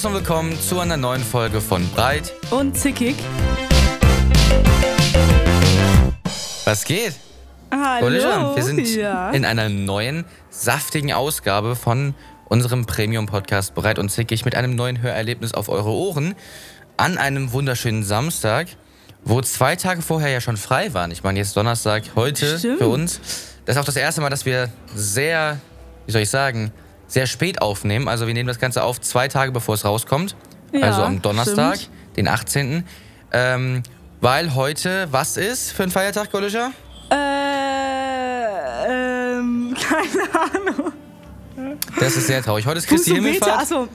Servus und willkommen zu einer neuen Folge von Breit. Und zickig. Was geht? Hallo. Olivia, wir sind ja. in einer neuen, saftigen Ausgabe von unserem Premium-Podcast Breit und Zickig mit einem neuen Hörerlebnis auf eure Ohren an einem wunderschönen Samstag, wo zwei Tage vorher ja schon frei waren. Ich meine, jetzt Donnerstag, heute Stimmt. für uns. Das ist auch das erste Mal, dass wir sehr, wie soll ich sagen, sehr spät aufnehmen. Also wir nehmen das Ganze auf zwei Tage bevor es rauskommt. Ja, also am Donnerstag, stimmt. den 18. Ähm, weil heute, was ist für ein Feiertag, Golischer? Äh, ähm, keine Ahnung. Das ist sehr traurig. Heute ist Christi Himmelfahrt. achso.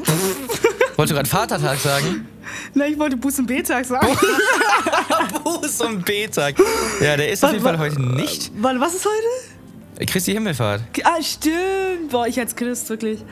Wolltest du gerade Vatertag sagen? Nein, ich wollte Buß- und Betag sagen. Buß- und B-Tag. Ja, der ist auf jeden Fall heute nicht. Warte, was ist heute? Christi Himmelfahrt. Ah, stimmt. Boah, ich als Christ, wirklich.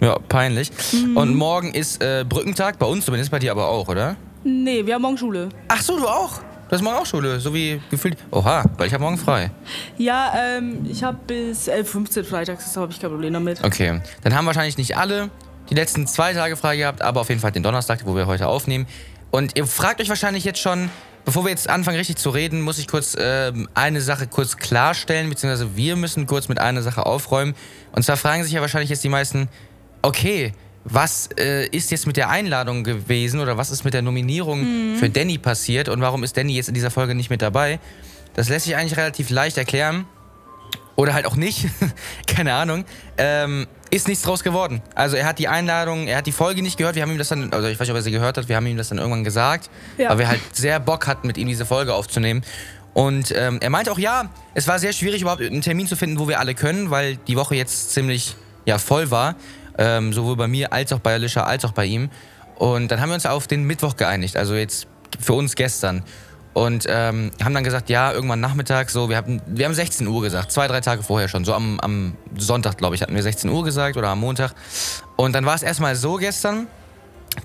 Ja, peinlich. Mhm. Und morgen ist äh, Brückentag, bei uns zumindest, bei dir aber auch, oder? Nee, wir haben morgen Schule. Ach so, du auch? Du hast morgen auch Schule, so wie gefühlt. Oha, weil ich habe morgen frei. Ja, ähm, ich habe bis 11.15 Uhr freitags, da habe ich kein Problem damit. Okay, dann haben wahrscheinlich nicht alle die letzten zwei Tage frei gehabt, aber auf jeden Fall den Donnerstag, wo wir heute aufnehmen. Und ihr fragt euch wahrscheinlich jetzt schon, bevor wir jetzt anfangen richtig zu reden, muss ich kurz ähm, eine Sache kurz klarstellen, beziehungsweise wir müssen kurz mit einer Sache aufräumen. Und zwar fragen sich ja wahrscheinlich jetzt die meisten, okay, was äh, ist jetzt mit der Einladung gewesen oder was ist mit der Nominierung für Danny passiert und warum ist Danny jetzt in dieser Folge nicht mit dabei? Das lässt sich eigentlich relativ leicht erklären. Oder halt auch nicht, keine Ahnung, ähm, ist nichts draus geworden. Also er hat die Einladung, er hat die Folge nicht gehört, wir haben ihm das dann, also ich weiß nicht, ob er sie gehört hat, wir haben ihm das dann irgendwann gesagt, Ja. weil wir halt sehr Bock hatten, mit ihm diese Folge aufzunehmen. Und ähm, er meinte auch, ja, es war sehr schwierig, überhaupt einen Termin zu finden, wo wir alle können, weil die Woche jetzt ziemlich ja, voll war. Ähm, sowohl bei mir als auch bei Alicia als auch bei ihm. Und dann haben wir uns auf den Mittwoch geeinigt, also jetzt für uns gestern. Und ähm, haben dann gesagt, ja, irgendwann Nachmittag, so, wir haben, wir haben 16 Uhr gesagt, zwei, drei Tage vorher schon. So am, am Sonntag, glaube ich, hatten wir 16 Uhr gesagt oder am Montag. Und dann war es erstmal so gestern,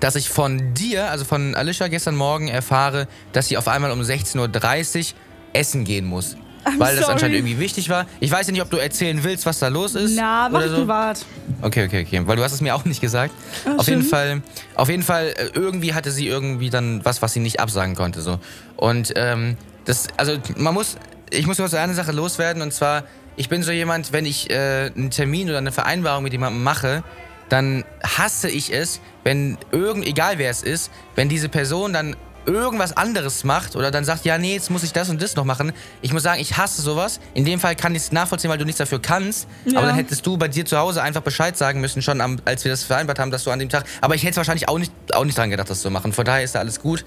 dass ich von dir, also von Alicia gestern Morgen erfahre, dass sie auf einmal um 16.30 Uhr essen gehen muss. I'm weil das sorry. anscheinend irgendwie wichtig war. Ich weiß ja nicht, ob du erzählen willst, was da los ist. Na, mach ich so. privat. Okay, okay, okay. Weil du hast es mir auch nicht gesagt. Ah, auf jeden. Fall, auf jeden Fall, äh, irgendwie hatte sie irgendwie dann was, was sie nicht absagen konnte. So. Und ähm, das, also man muss, ich muss kurz eine Sache loswerden und zwar, ich bin so jemand, wenn ich äh, einen Termin oder eine Vereinbarung mit jemandem mache, dann hasse ich es, wenn irgend, egal wer es ist, wenn diese Person dann irgendwas anderes macht oder dann sagt, ja, nee, jetzt muss ich das und das noch machen. Ich muss sagen, ich hasse sowas. In dem Fall kann ich es nachvollziehen, weil du nichts dafür kannst. Ja. Aber dann hättest du bei dir zu Hause einfach Bescheid sagen müssen, schon am, als wir das vereinbart haben, dass du an dem Tag. Aber ich hätte wahrscheinlich auch nicht, auch nicht dran gedacht, das zu machen. Von daher ist da alles gut.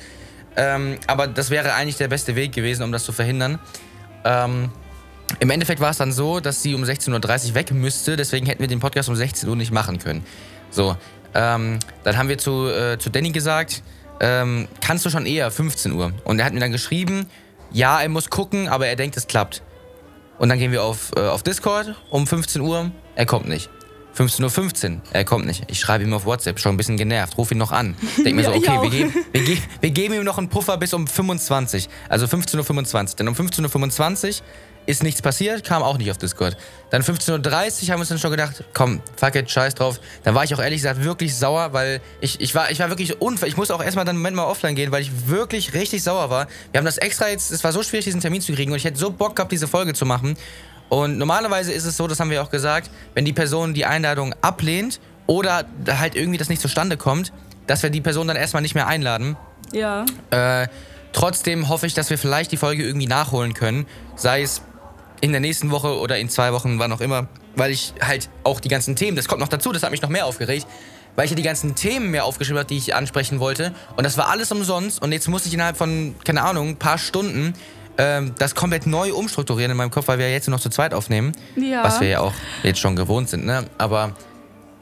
Ähm, aber das wäre eigentlich der beste Weg gewesen, um das zu verhindern. Ähm, Im Endeffekt war es dann so, dass sie um 16.30 Uhr weg müsste, deswegen hätten wir den Podcast um 16 Uhr nicht machen können. So, ähm, dann haben wir zu, äh, zu Danny gesagt, ähm, kannst du schon eher 15 Uhr? Und er hat mir dann geschrieben, ja, er muss gucken, aber er denkt, es klappt. Und dann gehen wir auf, äh, auf Discord um 15 Uhr, er kommt nicht. 15.15 Uhr, er kommt nicht. Ich schreibe ihm auf WhatsApp, schon ein bisschen genervt, ruf ihn noch an. Denk mir so, Ja, okay, wir, geben, wir, ge wir geben ihm noch einen Puffer bis um 25. Also 15.25 Uhr. Denn um 15.25 Uhr ist nichts passiert, kam auch nicht auf Discord. Dann 15.30 Uhr haben wir uns dann schon gedacht, komm, fuck it, scheiß drauf. Dann war ich auch ehrlich gesagt wirklich sauer, weil ich, ich, war, ich war wirklich unfair. Ich musste auch erstmal dann einen Moment mal offline gehen, weil ich wirklich richtig sauer war. Wir haben das extra jetzt, es war so schwierig, diesen Termin zu kriegen und ich hätte so Bock gehabt, diese Folge zu machen. Und normalerweise ist es so, das haben wir auch gesagt, wenn die Person die Einladung ablehnt oder halt irgendwie das nicht zustande kommt, dass wir die Person dann erstmal nicht mehr einladen. Ja. Äh, trotzdem hoffe ich, dass wir vielleicht die Folge irgendwie nachholen können. Sei es in der nächsten Woche oder in zwei Wochen, wann auch immer. Weil ich halt auch die ganzen Themen, das kommt noch dazu, das hat mich noch mehr aufgeregt, weil ich ja die ganzen Themen mehr aufgeschrieben habe, die ich ansprechen wollte. Und das war alles umsonst. Und jetzt musste ich innerhalb von, keine Ahnung, ein paar Stunden ähm, das komplett neu umstrukturieren in meinem Kopf, weil wir ja jetzt nur noch zu zweit aufnehmen. Ja. Was wir ja auch jetzt schon gewohnt sind, ne? Aber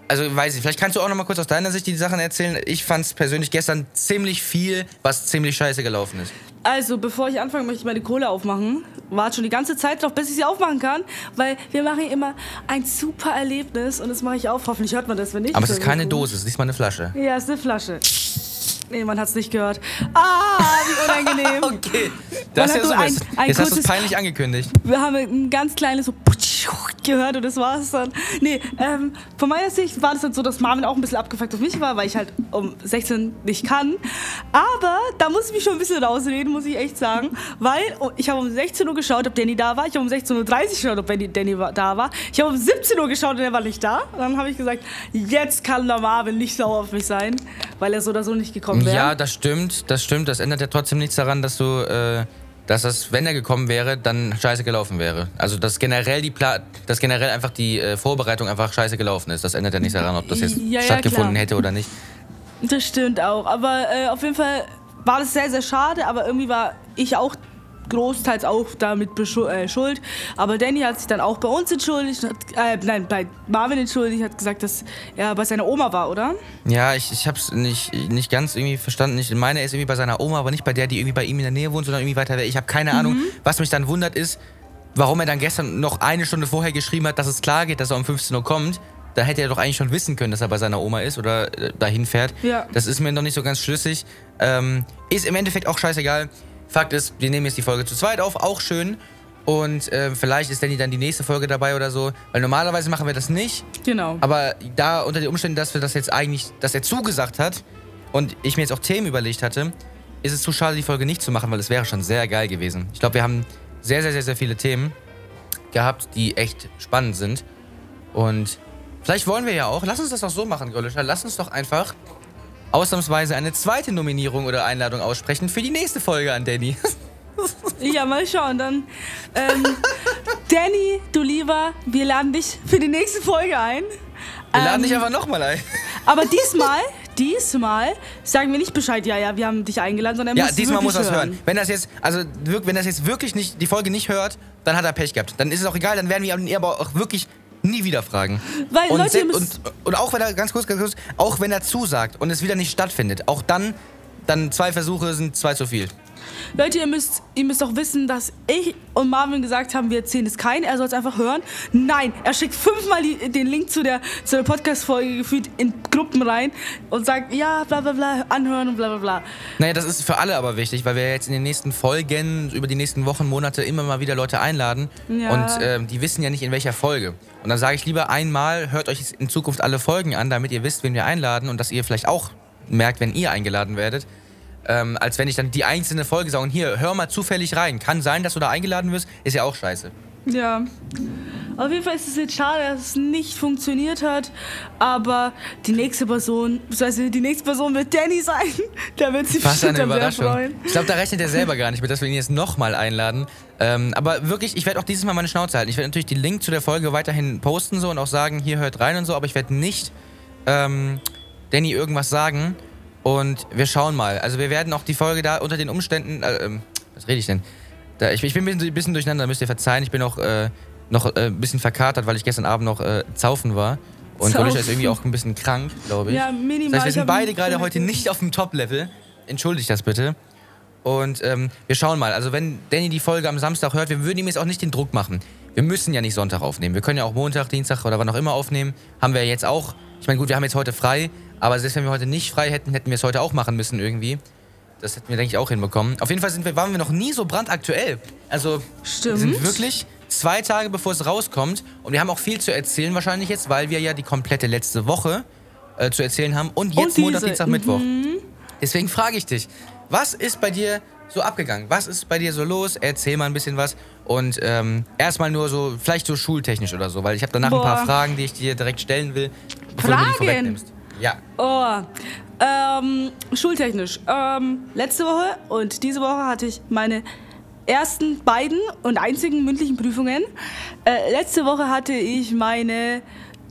also weiß ich, vielleicht kannst du auch noch mal kurz aus deiner Sicht die Sachen erzählen. Ich fand es persönlich gestern ziemlich viel, was ziemlich scheiße gelaufen ist. Also, bevor ich anfange, möchte ich meine Kohle aufmachen. Warte schon die ganze Zeit drauf, bis ich sie aufmachen kann, weil wir machen immer ein super Erlebnis und das mache ich auf. Hoffentlich hört man das, wenn nicht. Aber es ist keine gut. Dose, es ist diesmal eine Flasche. Ja, es ist eine Flasche. Nee, man hat es nicht gehört. Ah, wie unangenehm. Okay, das ist ja so ein- Jetzt ein jetzt hast du es kurzes- peinlich angekündigt. Wir haben ein ganz kleines so gehört und das war es dann. Nee, ähm, von meiner Sicht war das dann so, dass Marvin auch ein bisschen abgefuckt auf mich war, weil ich halt um 16 nicht kann. Aber da muss ich mich schon ein bisschen rausreden, muss ich echt sagen. Weil oh, ich habe um 16 Uhr geschaut, ob Danny da war. Ich habe um 16.30 Uhr geschaut, ob Danny, Danny da war. Ich habe um 17 Uhr geschaut und er war nicht da. Und dann habe ich gesagt, jetzt kann der Marvin nicht sauer auf mich sein, weil er so oder so nicht gekommen wäre. Ja, das stimmt, das stimmt. Das ändert ja trotzdem nichts daran, dass du, äh, dass das, wenn er gekommen wäre, dann scheiße gelaufen wäre. Also dass generell die Pla dass generell einfach die äh, Vorbereitung einfach scheiße gelaufen ist. Das ändert ja nichts daran, ob das jetzt Ja, ja, stattgefunden klar. hätte oder nicht. Das stimmt auch. Aber äh, auf jeden Fall war das sehr, sehr schade. Aber irgendwie war ich auch großteils auch damit äh, schuld. Aber Danny hat sich dann auch bei uns entschuldigt. Hat, äh, nein, bei Marvin entschuldigt. Hat gesagt, dass er bei seiner Oma war, oder? Ja, ich, ich hab's nicht, nicht ganz irgendwie verstanden. Ich meine, er ist irgendwie bei seiner Oma, aber nicht bei der, die irgendwie bei ihm in der Nähe wohnt, sondern irgendwie weiter weg. Ich habe keine Ahnung. Was mich dann wundert ist, warum er dann gestern noch eine Stunde vorher geschrieben hat, dass es klar geht, dass er um 15 Uhr kommt. Da hätte er doch eigentlich schon wissen können, dass er bei seiner Oma ist oder äh, dahin fährt. Ja. Das ist mir noch nicht so ganz schlüssig. Ähm, ist im Endeffekt auch scheißegal. Fakt ist, wir nehmen jetzt die Folge zu zweit auf, auch schön. Und äh, vielleicht ist Danny dann die nächste Folge dabei oder so. Weil normalerweise machen wir das nicht. Genau. Aber da unter den Umständen, dass wir das jetzt eigentlich, dass er zugesagt hat und ich mir jetzt auch Themen überlegt hatte, ist es zu schade, die Folge nicht zu machen, weil es wäre schon sehr geil gewesen. Ich glaube, wir haben sehr, sehr, sehr, sehr viele Themen gehabt, die echt spannend sind. Und vielleicht wollen wir ja auch, lass uns das doch so machen, Golischer, lass uns doch einfach ausnahmsweise eine zweite Nominierung oder Einladung aussprechen für die nächste Folge an Danny. Ja, mal schauen. Dann, ähm, Danny, du Lieber, wir laden dich für die nächste Folge ein. Wir laden Ähm, dich einfach nochmal ein. Aber diesmal, diesmal sagen wir nicht Bescheid, ja, ja, wir haben dich eingeladen, sondern er Ja, muss diesmal muss er es hören. Wenn das jetzt, also wenn das jetzt wirklich nicht die Folge nicht hört, dann hat er Pech gehabt. Dann ist es auch egal, dann werden wir ihn aber auch wirklich nie wieder fragen. Weil, und, Leute, und, und auch wenn er ganz kurz, ganz kurz, auch wenn er zusagt und es wieder nicht stattfindet, auch dann, dann zwei Versuche sind zwei zu viel. Leute, ihr müsst, ihr müsst auch wissen, dass ich und Marvin gesagt haben, wir erzählen es keinen, er soll es einfach hören. Nein, er schickt fünfmal die, den Link zu der, zu der Podcast-Folge gefühlt in Gruppen rein und sagt, ja, bla bla bla, anhören und bla bla bla. Naja, das ist für alle aber wichtig, weil wir jetzt in den nächsten Folgen, über die nächsten Wochen, Monate immer mal wieder Leute einladen. Ja. Und ähm, die wissen ja nicht, in welcher Folge. Und dann sage ich lieber einmal, hört euch in Zukunft alle Folgen an, damit ihr wisst, wen wir einladen und dass ihr vielleicht auch merkt, wenn ihr eingeladen werdet. Ähm, als wenn ich dann die einzelne Folge sage, und hier, hör mal zufällig rein. Kann sein, dass du da eingeladen wirst, ist ja auch scheiße. Ja. Auf jeden Fall ist es jetzt schade, dass es nicht funktioniert hat. Aber die nächste Person, beziehungsweise die nächste Person wird Danny sein. Der wird sich Was eine Überraschung. freuen. Ich glaube, da rechnet er selber gar nicht mit, dass wir ihn jetzt nochmal einladen. Ähm, aber wirklich, ich werde auch dieses Mal meine Schnauze halten. Ich werde natürlich den Link zu der Folge weiterhin posten so und auch sagen, hier hört rein und so, aber ich werde nicht ähm, Danny irgendwas sagen. Und wir schauen mal. Also wir werden auch die Folge da unter den Umständen. Äh, ähm, was rede ich denn? Da, ich, ich bin ein bisschen, bisschen durcheinander, da müsst ihr verzeihen. Ich bin auch äh, noch äh, ein bisschen verkatert, weil ich gestern Abend noch äh, zaufen war. Und Zaufen. Ist irgendwie auch ein bisschen krank, glaube ich. Ja, minimal. Das heißt, wir sind beide gerade heute nicht auf dem Top-Level. Entschuldigt das bitte. Und ähm, wir schauen mal. Also wenn Danny die Folge am Samstag hört, wir würden ihm jetzt auch nicht den Druck machen. Wir müssen ja nicht Sonntag aufnehmen. Wir können ja auch Montag, Dienstag oder wann auch immer aufnehmen. Haben wir jetzt auch. Ich meine, gut, wir haben jetzt heute frei. Aber selbst wenn wir heute nicht frei hätten, hätten wir es heute auch machen müssen irgendwie. Das hätten wir, denke ich, auch hinbekommen. Auf jeden Fall sind wir, waren wir noch nie so brandaktuell. Also, Stimmt. wir sind wirklich zwei Tage bevor es rauskommt. Und wir haben auch viel zu erzählen wahrscheinlich jetzt, weil wir ja die komplette letzte Woche äh, zu erzählen haben. Und jetzt diese, Montag, Dienstag, Mittwoch. mhm. Deswegen frage ich dich, was ist bei dir so abgegangen? Was ist bei dir so los? Erzähl mal ein bisschen was. Und ähm, erstmal nur so, vielleicht so schultechnisch oder so, weil ich habe danach ein paar Boah. Fragen, die ich dir direkt stellen will, bevor du mir die Fragen? vorwegnimmst. Ja. Oh, ähm, schultechnisch. Ähm, letzte Woche und diese Woche hatte ich meine ersten beiden und einzigen mündlichen Prüfungen. Äh, letzte Woche hatte ich meine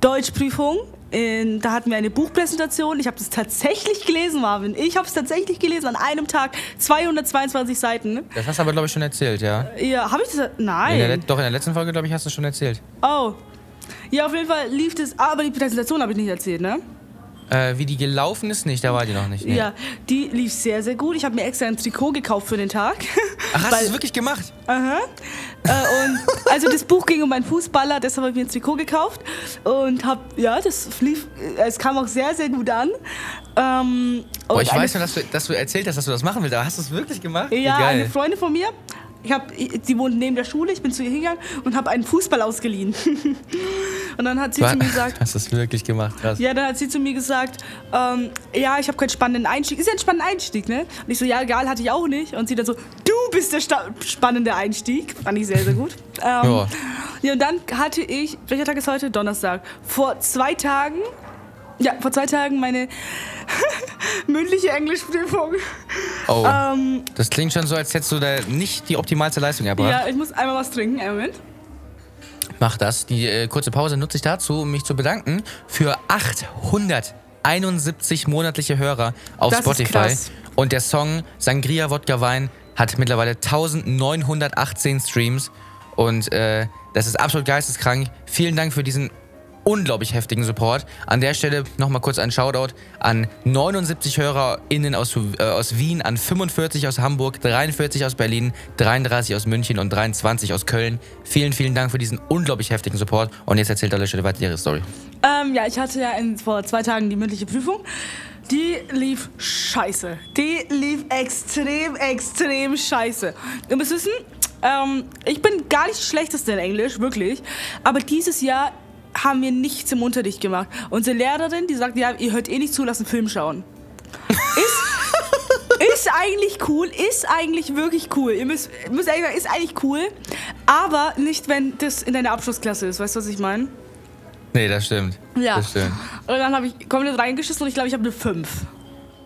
Deutschprüfung. In, da hatten wir eine Buchpräsentation. Ich habe das tatsächlich gelesen, Marvin. Ich habe es tatsächlich gelesen an einem Tag. 222 Seiten. Das hast du aber, glaube ich, schon erzählt, ja. Ja, habe ich das? In der, Nein. Let- doch, in der letzten Folge, glaube ich, hast du schon erzählt. Oh. Ja, auf jeden Fall lief das. Aber die Präsentation habe ich nicht erzählt, ne? Äh, wie die gelaufen ist, nicht, da war die noch nicht. Nee. Ja, die lief sehr, sehr gut. Ich habe mir extra ein Trikot gekauft für den Tag. Ach, hast du es wirklich gemacht? Aha. Äh, und also das Buch ging um einen Fußballer, deshalb habe ich mir ein Trikot gekauft und habe, ja, das lief, äh, es kam auch sehr, sehr gut an. Ähm, Boah, ich weiß nur, dass du, dass du erzählt hast, dass du das machen willst, aber hast du es wirklich gemacht? Ja, geil. eine Freundin von mir, ich hab, sie wohnt neben der Schule, ich bin zu ihr hingegangen und habe einen Fußball ausgeliehen. und dann hat sie Du zu mir gesagt, hast das wirklich gemacht, krass. ja, dann hat sie zu mir gesagt, ähm, ja, ich habe keinen spannenden Einstieg. Ist ja ein spannender Einstieg, ne? Und ich so, ja, egal, hatte ich auch nicht. Und sie dann so, du bist der sta spannende Einstieg. Fand ich sehr, sehr gut. Ähm, Ja. ja, und dann hatte ich, welcher Tag ist heute? Donnerstag. Vor zwei Tagen, ja, vor zwei Tagen meine mündliche Englischprüfung. Oh, Ähm, das klingt schon so, als hättest du da nicht die optimalste Leistung erbracht. ja, ich muss einmal was trinken. Einen Moment. Mach das. Die äh, kurze Pause nutze ich dazu, um mich zu bedanken für 871 monatliche Hörer auf Das Spotify. Und der Song Sangria Wodka Wein hat mittlerweile 1918 Streams. Und äh, das ist absolut geisteskrank. Vielen Dank für diesen unglaublich heftigen Support. An der Stelle nochmal kurz ein Shoutout an 79 HörerInnen aus, äh, aus Wien, an 45 aus Hamburg, 43 aus Berlin, 33 aus München und 23 aus Köln. Vielen, vielen Dank für diesen unglaublich heftigen Support. Und jetzt erzählt Stelle weiter ihre Story. Ähm, ja, ich hatte ja in, vor zwei Tagen die mündliche Prüfung. Die lief scheiße. Die lief extrem, extrem scheiße. Ihr müsst wissen, ähm, ich bin gar nicht Schlechteste in Englisch, wirklich. Aber dieses Jahr haben wir nichts im Unterricht gemacht. Unsere Lehrerin, die sagt, ja, ihr hört eh nicht zu, lasst einen Film schauen. Ist, ist eigentlich cool, ist eigentlich wirklich cool. Ihr müsst, müsst ehrlich sagen, ist eigentlich cool. Aber nicht, wenn das in deiner Abschlussklasse ist. Weißt du, was ich meine? Nee, das stimmt. Ja. Das stimmt. Und dann habe ich komplett reingeschissen und ich glaube, ich habe eine 5.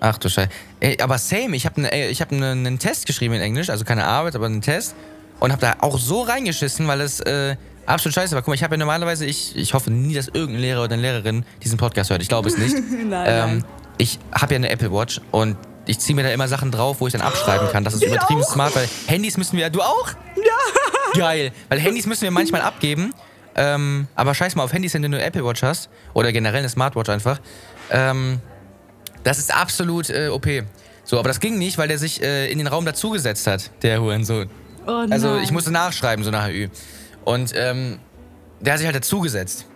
Ach du Scheiße. Ey, aber same, ich habe ne, ich hab ne, einen Test geschrieben in Englisch, also keine Arbeit, aber einen Test. Und habe da auch so reingeschissen, weil es äh, absolut scheiße war. Guck mal, ich habe ja normalerweise, ich, ich hoffe nie, dass irgendein Lehrer oder eine Lehrerin diesen Podcast hört. Ich glaube es nicht. Nein, ähm. Ich habe ja eine Apple Watch und ich ziehe mir da immer Sachen drauf, wo ich dann abschreiben kann. Das ist Ich übertrieben auch. smart, weil Handys müssen wir. Du auch? Ja! Geil. Weil Handys müssen wir manchmal abgeben. Ähm, aber scheiß mal auf Handys, wenn du eine Apple Watch hast. Oder generell eine Smartwatch einfach. Ähm, das ist absolut äh, OP. So, aber das ging nicht, weil der sich äh, in den Raum dazugesetzt hat, der Hurensohn. Oh nein. Also ich musste nachschreiben, so nach Ü. Und ähm, der hat sich halt dazugesetzt.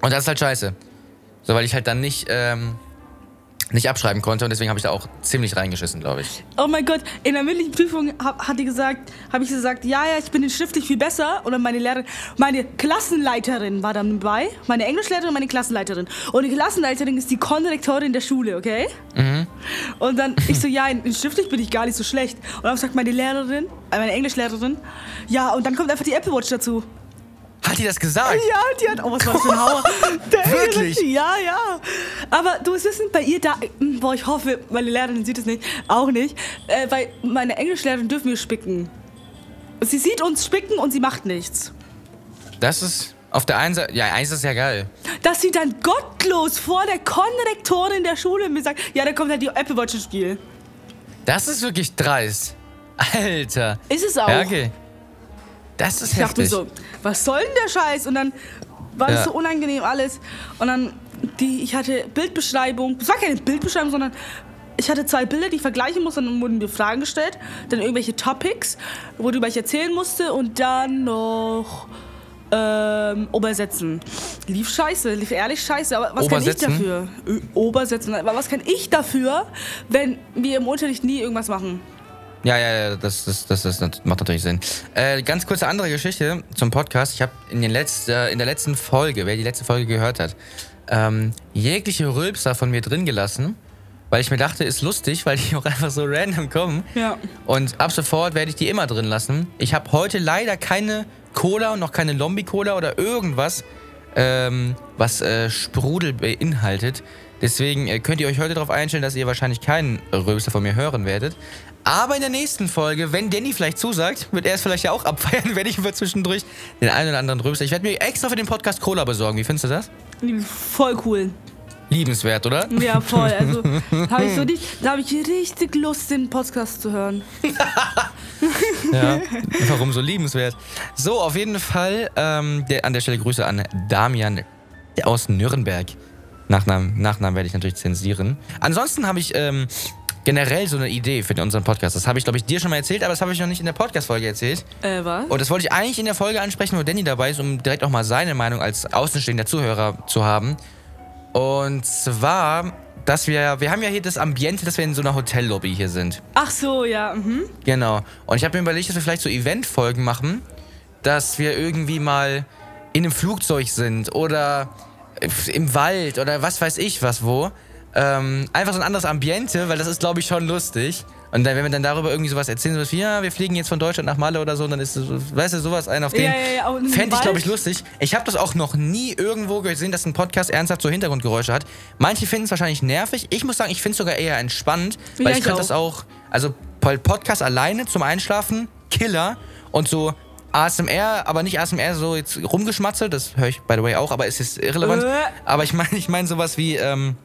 Und das ist halt scheiße. So, weil ich halt dann nicht, ähm, nicht abschreiben konnte und deswegen habe ich da auch ziemlich reingeschissen, glaube ich. Oh mein Gott, in der mündlichen Prüfung hab, hat die gesagt, habe ich gesagt, ja, ja, ich bin schriftlich viel besser. Oder meine Lehrerin, meine Klassenleiterin war dann dabei, meine Englischlehrerin und meine Klassenleiterin. Und die Klassenleiterin ist die Kondirektorin der Schule, okay? Und dann ich so, ja, in, in schriftlich bin ich gar nicht so schlecht. Und dann sagt meine Lehrerin, äh, meine Englischlehrerin, ja, und dann kommt einfach die Apple Watch dazu. Hat die das gesagt? Ja, die hat. Oh, was war das für ein Hauer? Der Wirklich? Ja, ja. Aber du musst wissen, bei ihr da. Boah, ich hoffe, meine Lehrerin sieht es nicht. Auch nicht. Äh, weil meine Englischlehrerin dürfen wir spicken. Sie sieht uns spicken und sie macht nichts. Das ist auf der einen Seite, ja, eins ist ja geil. Dass sie dann gottlos vor der Konrektorin der Schule mir sagt, ja, da kommt halt die Apple Watch ins Spiel. Das ist wirklich dreist. Alter. Ist es auch. Ja, okay. Das ist Ich dachte mir heftig. so, was soll denn der Scheiß? Und dann war Ja. das so unangenehm alles. Und dann, die, ich hatte Bildbeschreibung. Es war keine Bildbeschreibung, sondern ich hatte zwei Bilder, die ich vergleichen musste. Und dann wurden mir Fragen gestellt. Dann irgendwelche Topics, worüber ich erzählen musste. Und dann noch ähm, Obersetzen. Lief scheiße, lief ehrlich scheiße. Aber was kann ich Obersetzen? dafür? Ö, Obersetzen. Aber was kann ich dafür, wenn wir im Unterricht nie irgendwas machen? Ja, ja, ja, das, das, das, das macht natürlich Sinn. Äh, ganz kurze andere Geschichte zum Podcast. Ich habe in, den letz- äh, in der letzten Folge, wer die letzte Folge gehört hat, ähm, jegliche Rülpser von mir drin gelassen, weil ich mir dachte, ist lustig, weil die auch einfach so random kommen. Ja. Und ab sofort werde ich die immer drin lassen. Ich habe heute leider keine Cola und noch keine Lombi-Cola oder irgendwas, ähm, was äh, Sprudel beinhaltet. Deswegen äh, könnt ihr euch heute darauf einstellen, dass ihr wahrscheinlich keinen Rülpser von mir hören werdet. Aber in der nächsten Folge, wenn Danny vielleicht zusagt, wird er es vielleicht ja auch abfeiern, wenn ich über zwischendurch den einen oder anderen Rülpser. Ich werde mir extra für den Podcast Cola besorgen. Wie findest du das? Voll cool. Liebenswert, oder? Ja, voll. Also, habe ich so nicht, da habe ich richtig Lust, den Podcast zu hören. Ja, warum so liebenswert? So, auf jeden Fall ähm, der, an der Stelle Grüße an Damian aus Nürnberg. Nachnamen, Nachnamen werde ich natürlich zensieren. Ansonsten habe ich ähm, generell so eine Idee für unseren Podcast. Das habe ich, glaube ich, dir schon mal erzählt, aber das habe ich noch nicht in der Podcast-Folge erzählt. Äh, was? Und das wollte ich eigentlich in der Folge ansprechen, wo Danny dabei ist, um direkt auch mal seine Meinung als außenstehender Zuhörer zu haben. Und zwar dass wir, wir haben ja hier das Ambiente, dass wir in so einer Hotellobby hier sind. Ach so, ja. Mhm. Genau. Und ich habe mir überlegt, dass wir vielleicht so Eventfolgen machen, dass wir irgendwie mal in einem Flugzeug sind oder im Wald oder was weiß ich was wo. Ähm, einfach so ein anderes Ambiente, weil das ist, glaube ich, schon lustig. Und dann, wenn wir dann darüber irgendwie sowas erzählen, so wie, ja, wir fliegen jetzt von Deutschland nach Malle oder so, dann ist, weißt du, sowas ein auf den. Ja, ja, ja, Fände ich, glaube ich, lustig. Ich habe das auch noch nie irgendwo gesehen, dass ein Podcast ernsthaft so Hintergrundgeräusche hat. Manche finden es wahrscheinlich nervig. Ich muss sagen, ich finde es sogar eher entspannend, weil ich ich könnte das auch, also Podcast alleine zum Einschlafen, Killer und so ASMR, aber nicht ASMR so jetzt rumgeschmatze, das höre ich by the way auch, aber es ist irrelevant. Äh. Aber ich meine, ich meine sowas wie ähm,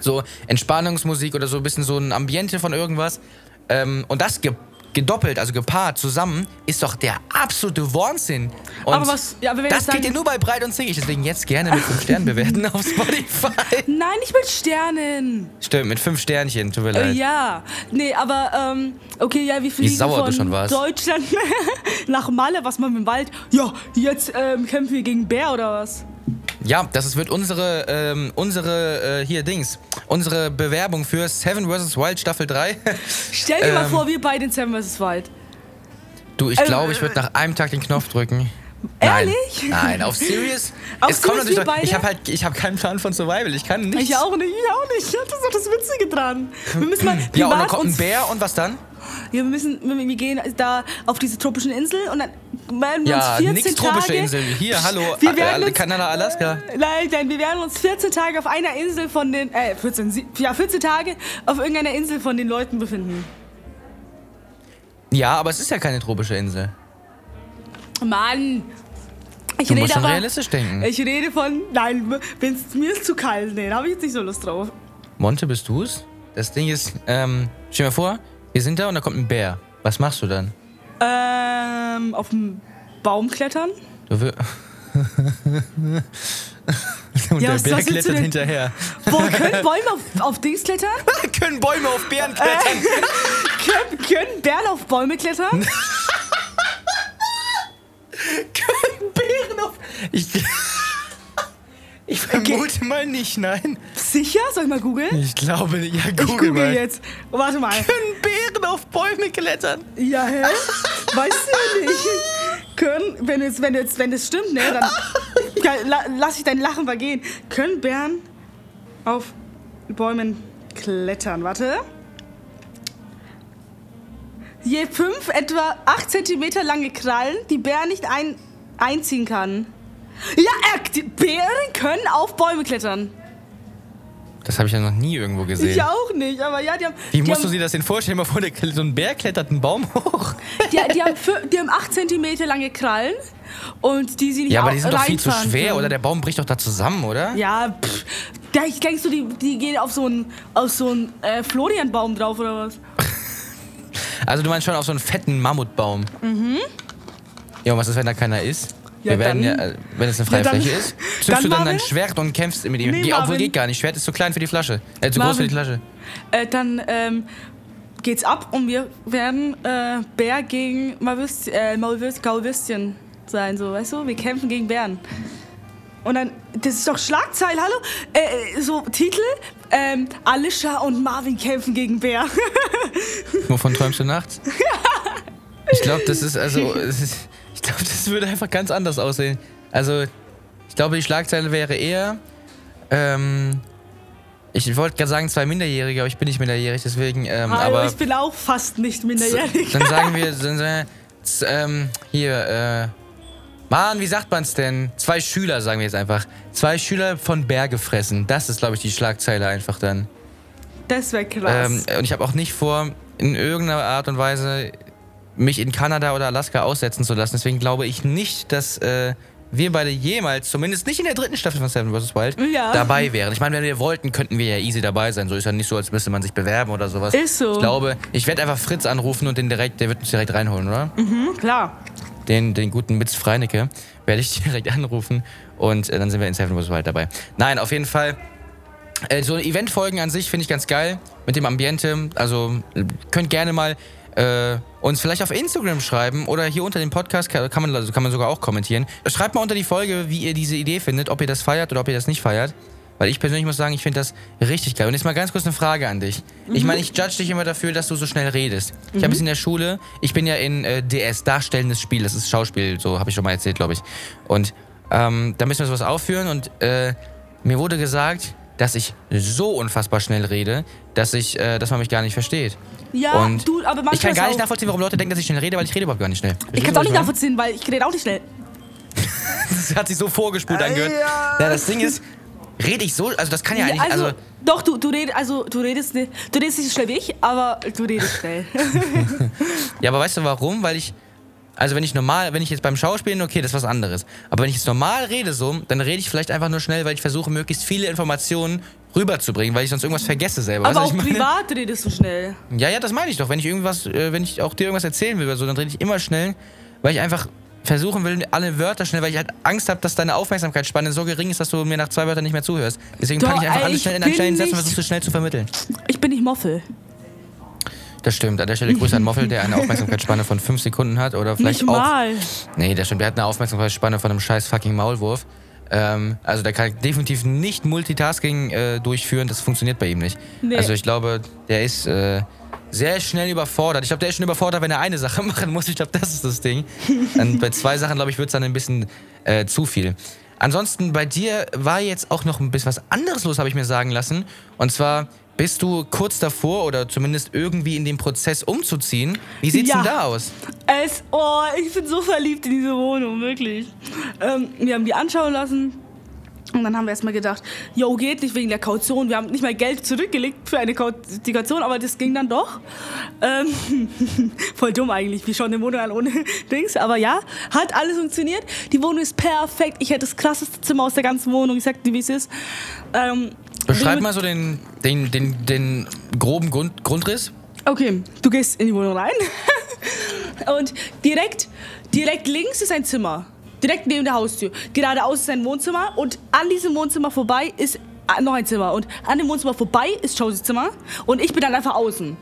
so Entspannungsmusik oder so ein bisschen so ein Ambiente von irgendwas. Ähm, und das ge gedoppelt, also gepaart zusammen, ist doch der absolute Wahnsinn. Und Aber was- ja, aber wenn das geht ja nur bei breit und zickig, deswegen jetzt gerne mit 5 Sternen bewerten auf Spotify. Nein, nicht mit Sternen. Stimmt, mit 5 Sternchen, tut mir Äh, leid. ja. Nee, aber, ähm, okay, ja, wir fliegen sauer von du schon warst. Deutschland nach Malle. Was machen wir im Wald? Ja, jetzt ähm, kämpfen wir gegen Bär oder was? Ja, das wird unsere, ähm, unsere, äh, hier Dings, unsere Bewerbung für Seven vs. Wild Staffel 3. Stell dir mal Ähm. vor, wir beide in Seven vs. Wild. Du, ich Äh, glaube, ich würde nach einem Tag den Knopf drücken. Ehrlich? Nein, nein auf Serious? Auf es kommt Serious, natürlich ich habe halt, ich habe keinen Plan von Survival. Ich kann nichts. Ich auch nicht, ich auch nicht. Das ist doch das Witzige dran. Wir müssen mal Ja, und dann kommt ein Bär und was dann? Wir müssen, wir, gehen da auf diese tropischen Insel und dann werden wir Ja, uns 14 nix tropische Tage, Insel. Hier, hallo, Wir äh, werden uns- Kanada, Alaska. Nein, nein, wir werden uns 14 Tage auf einer Insel von den, äh, 14, sie- ja, 14 Tage auf irgendeiner Insel von den Leuten befinden. Ja, aber es ist ja keine tropische Insel. Mann! Ich Du rede musst schon aber, realistisch denken. Ich rede von, nein, wenn's, mir ist zu kalt, nee, da habe ich jetzt nicht so Lust drauf. Monte, bist du's? Das Ding ist, ähm, stell dir mal vor, wir sind da und da kommt ein Bär. Was machst du dann? Ähm, auf dem Baum klettern? Du will und Ja, der Bär klettert denn? hinterher. Wo können Bäume auf, auf Dings klettern? Können Bäume auf Bären klettern? können, können Bären auf Bäume klettern? Können Bären auf... Ich, ich vermute mal nicht, nein. Sicher? Soll ich mal googeln? Ich glaube nicht. Ja, Ich google google mal. jetzt. Warte mal. Können Bären auf Bäume klettern? Ja, hä? Weißt du nicht. Können, wenn es, wenn jetzt, wenn es stimmt, ne, dann ja, la, lass ich dein Lachen vergehen. Können Bären auf Bäumen klettern? Warte. Je fünf etwa 8 cm lange Krallen, die Bär nicht ein, einziehen kann. Ja, die Bären können auf Bäume klettern. Das habe ich ja noch nie irgendwo gesehen. Ich auch nicht, aber ja, die haben. Wie musst du haben, dir das denn vorstellen? Mal vor, der, so ein Bär klettert einen Baum hoch. Die, die, haben, die haben 8 cm lange Krallen und die sie nicht Ja, aber die sind doch viel zu schwer, können. oder? Der Baum bricht doch da zusammen, oder? Ja, pff. Da, ich denkst du, die, die gehen auf so einen auf so einen, äh, Florianbaum drauf oder was? Also du meinst schon auf so einen fetten Mammutbaum. Mhm. Ja, und was ist, wenn da keiner ist? Ja, Wir werden ja, dann- äh, wenn es eine freie Ja, dann- Fläche ist, zückst dann, du dann dein Marvin? Schwert und kämpfst mit ihm. Nee, Die, obwohl Marvin. geht gar nicht. Schwert ist zu klein für die Flasche. Äh, zu groß für Marvin. die Flasche. Äh, dann ähm, geht's ab und wir werden äh, Bär gegen Maulwürstchen, äh, Maulwürst, Gaulwürstchen sein, so, weißt du? Wir kämpfen gegen Bären. Und dann, das ist doch Schlagzeil, hallo? Äh, äh, so Titel, ähm, Alicia und Marvin kämpfen gegen Bär. Wovon träumst du nachts? Ich glaube, das ist also. es ist- Ich glaube, das würde einfach ganz anders aussehen. Also, ich glaube, die Schlagzeile wäre eher. Ähm, ich wollte gerade sagen, zwei Minderjährige, aber ich bin nicht minderjährig, deswegen. Ähm, Hallo, aber ich bin auch fast nicht minderjährig. dann sagen wir, dann, sagen wir, ähm, hier, äh, Mann, wie sagt man's denn? Zwei Schüler, sagen wir jetzt einfach. Zwei Schüler von Bär gefressen. Das ist, glaube ich, die Schlagzeile einfach dann. Das wäre krass. Ähm, und ich habe auch nicht vor, in irgendeiner Art und Weise mich in Kanada oder Alaska aussetzen zu lassen. Deswegen glaube ich nicht, dass äh, wir beide jemals, zumindest nicht in der dritten Staffel von Seven vs. Wild, Ja. dabei wären. Ich meine, wenn wir wollten, könnten wir ja easy dabei sein. So ist ja nicht so, als müsste man sich bewerben oder sowas. Ist so. Ich glaube, ich werde einfach Fritz anrufen und den direkt, der wird uns direkt reinholen, oder? Hm, klar. den, den guten Mitz Freinecke, werde ich direkt anrufen und äh, dann sind wir in Seven vs. Wild dabei. Nein, auf jeden Fall. Äh, so Eventfolgen an sich finde ich ganz geil mit dem Ambiente. Also könnt gerne mal äh, uns vielleicht auf Instagram schreiben oder hier unter dem Podcast kann, man, also kann man sogar auch kommentieren. Schreibt mal unter die Folge, wie ihr diese Idee findet, ob ihr das feiert oder ob ihr das nicht feiert. weil ich persönlich muss sagen, ich finde das richtig geil. Und jetzt mal ganz kurz eine Frage an dich. Ich Mhm. meine, ich judge dich immer dafür, dass du so schnell redest. Ich habe es in der Schule, ich bin ja in äh, DS, darstellendes Spiel, das ist Schauspiel, so habe ich schon mal erzählt, glaube ich. Und ähm, da müssen wir sowas aufführen und äh, mir wurde gesagt, dass ich so unfassbar schnell rede, dass ich, äh, dass man mich gar nicht versteht. Ja, und du, aber manchmal ich kann gar nicht auch- nachvollziehen, warum Leute denken, dass ich schnell rede, weil ich rede überhaupt gar nicht schnell. Ich kann es auch nicht nachvollziehen, weil ich rede auch nicht schnell. Das hat sich so vorgespult angehört. ja. Ja, das Ding ist, rede ich so, also das kann ja eigentlich, also, also doch, du, du, redest, also, du, redest nicht, du redest nicht so schnell wie ich, aber du redest schnell. Ja, aber weißt du warum? Weil ich, also wenn ich normal, wenn ich jetzt beim Schauspielen, okay, das ist was anderes. Aber wenn ich jetzt normal rede so, dann rede ich vielleicht einfach nur schnell, weil ich versuche, möglichst viele Informationen rüberzubringen, weil ich sonst irgendwas vergesse selber. aber Weißt auch privat redest du schnell. Ja, ja, das meine ich doch. Wenn ich irgendwas, äh, wenn ich auch dir irgendwas erzählen will oder so, dann rede ich immer schnell, weil ich einfach versuchen will, alle Wörter schnell, weil ich halt Angst habe, dass deine Aufmerksamkeitsspanne so gering ist, dass du mir nach zwei Wörtern nicht mehr zuhörst. Deswegen Doch, packe ich einfach ey, alles schnell in einen schnellen Satz und versuche es schnell zu vermitteln. Ich bin nicht Moffel. Das stimmt. An der Stelle Grüße an Moffel, der eine Aufmerksamkeitsspanne von fünf Sekunden hat oder vielleicht Nicht auch mal. Nee, das stimmt. Der hat eine Aufmerksamkeitsspanne von einem scheiß fucking Maulwurf. Ähm, also der kann definitiv nicht Multitasking äh, durchführen. Das funktioniert bei ihm nicht. Nee. Also ich glaube, der ist äh, sehr schnell überfordert. Ich glaube, der ist schon überfordert, wenn er eine Sache machen muss. Ich glaube, das ist das Ding. Und bei zwei Sachen, glaube ich, wird es dann ein bisschen äh, zu viel. Ansonsten bei dir war jetzt auch noch ein bisschen was anderes los, habe ich mir sagen lassen. Und zwar bist du kurz davor oder zumindest irgendwie in dem Prozess umzuziehen. Wie sieht's Ja. denn da aus? Es, oh, ich bin so verliebt in diese Wohnung, wirklich. Ähm, wir haben die anschauen lassen. Und dann haben wir erstmal gedacht, yo, geht nicht wegen der Kaution. Wir haben nicht mal Geld zurückgelegt für eine die Kaution, aber das ging dann doch. Ähm, voll dumm eigentlich, wie schon eine Wohnung an ohne Dings. Aber ja, hat alles funktioniert. Die Wohnung ist perfekt. Ich hätte das krasseste Zimmer aus der ganzen Wohnung. Ich sag dir, wie es ist. Ähm, Beschreib mal so den, den, den, den groben Grund, Grundriss. Okay, du gehst in die Wohnung rein und direkt, direkt links ist ein Zimmer. Direkt neben der Haustür. Geradeaus ist ein Wohnzimmer und an diesem Wohnzimmer vorbei ist noch ein Zimmer. Und an dem Wohnzimmer vorbei ist Josies Zimmer und ich bin dann einfach außen.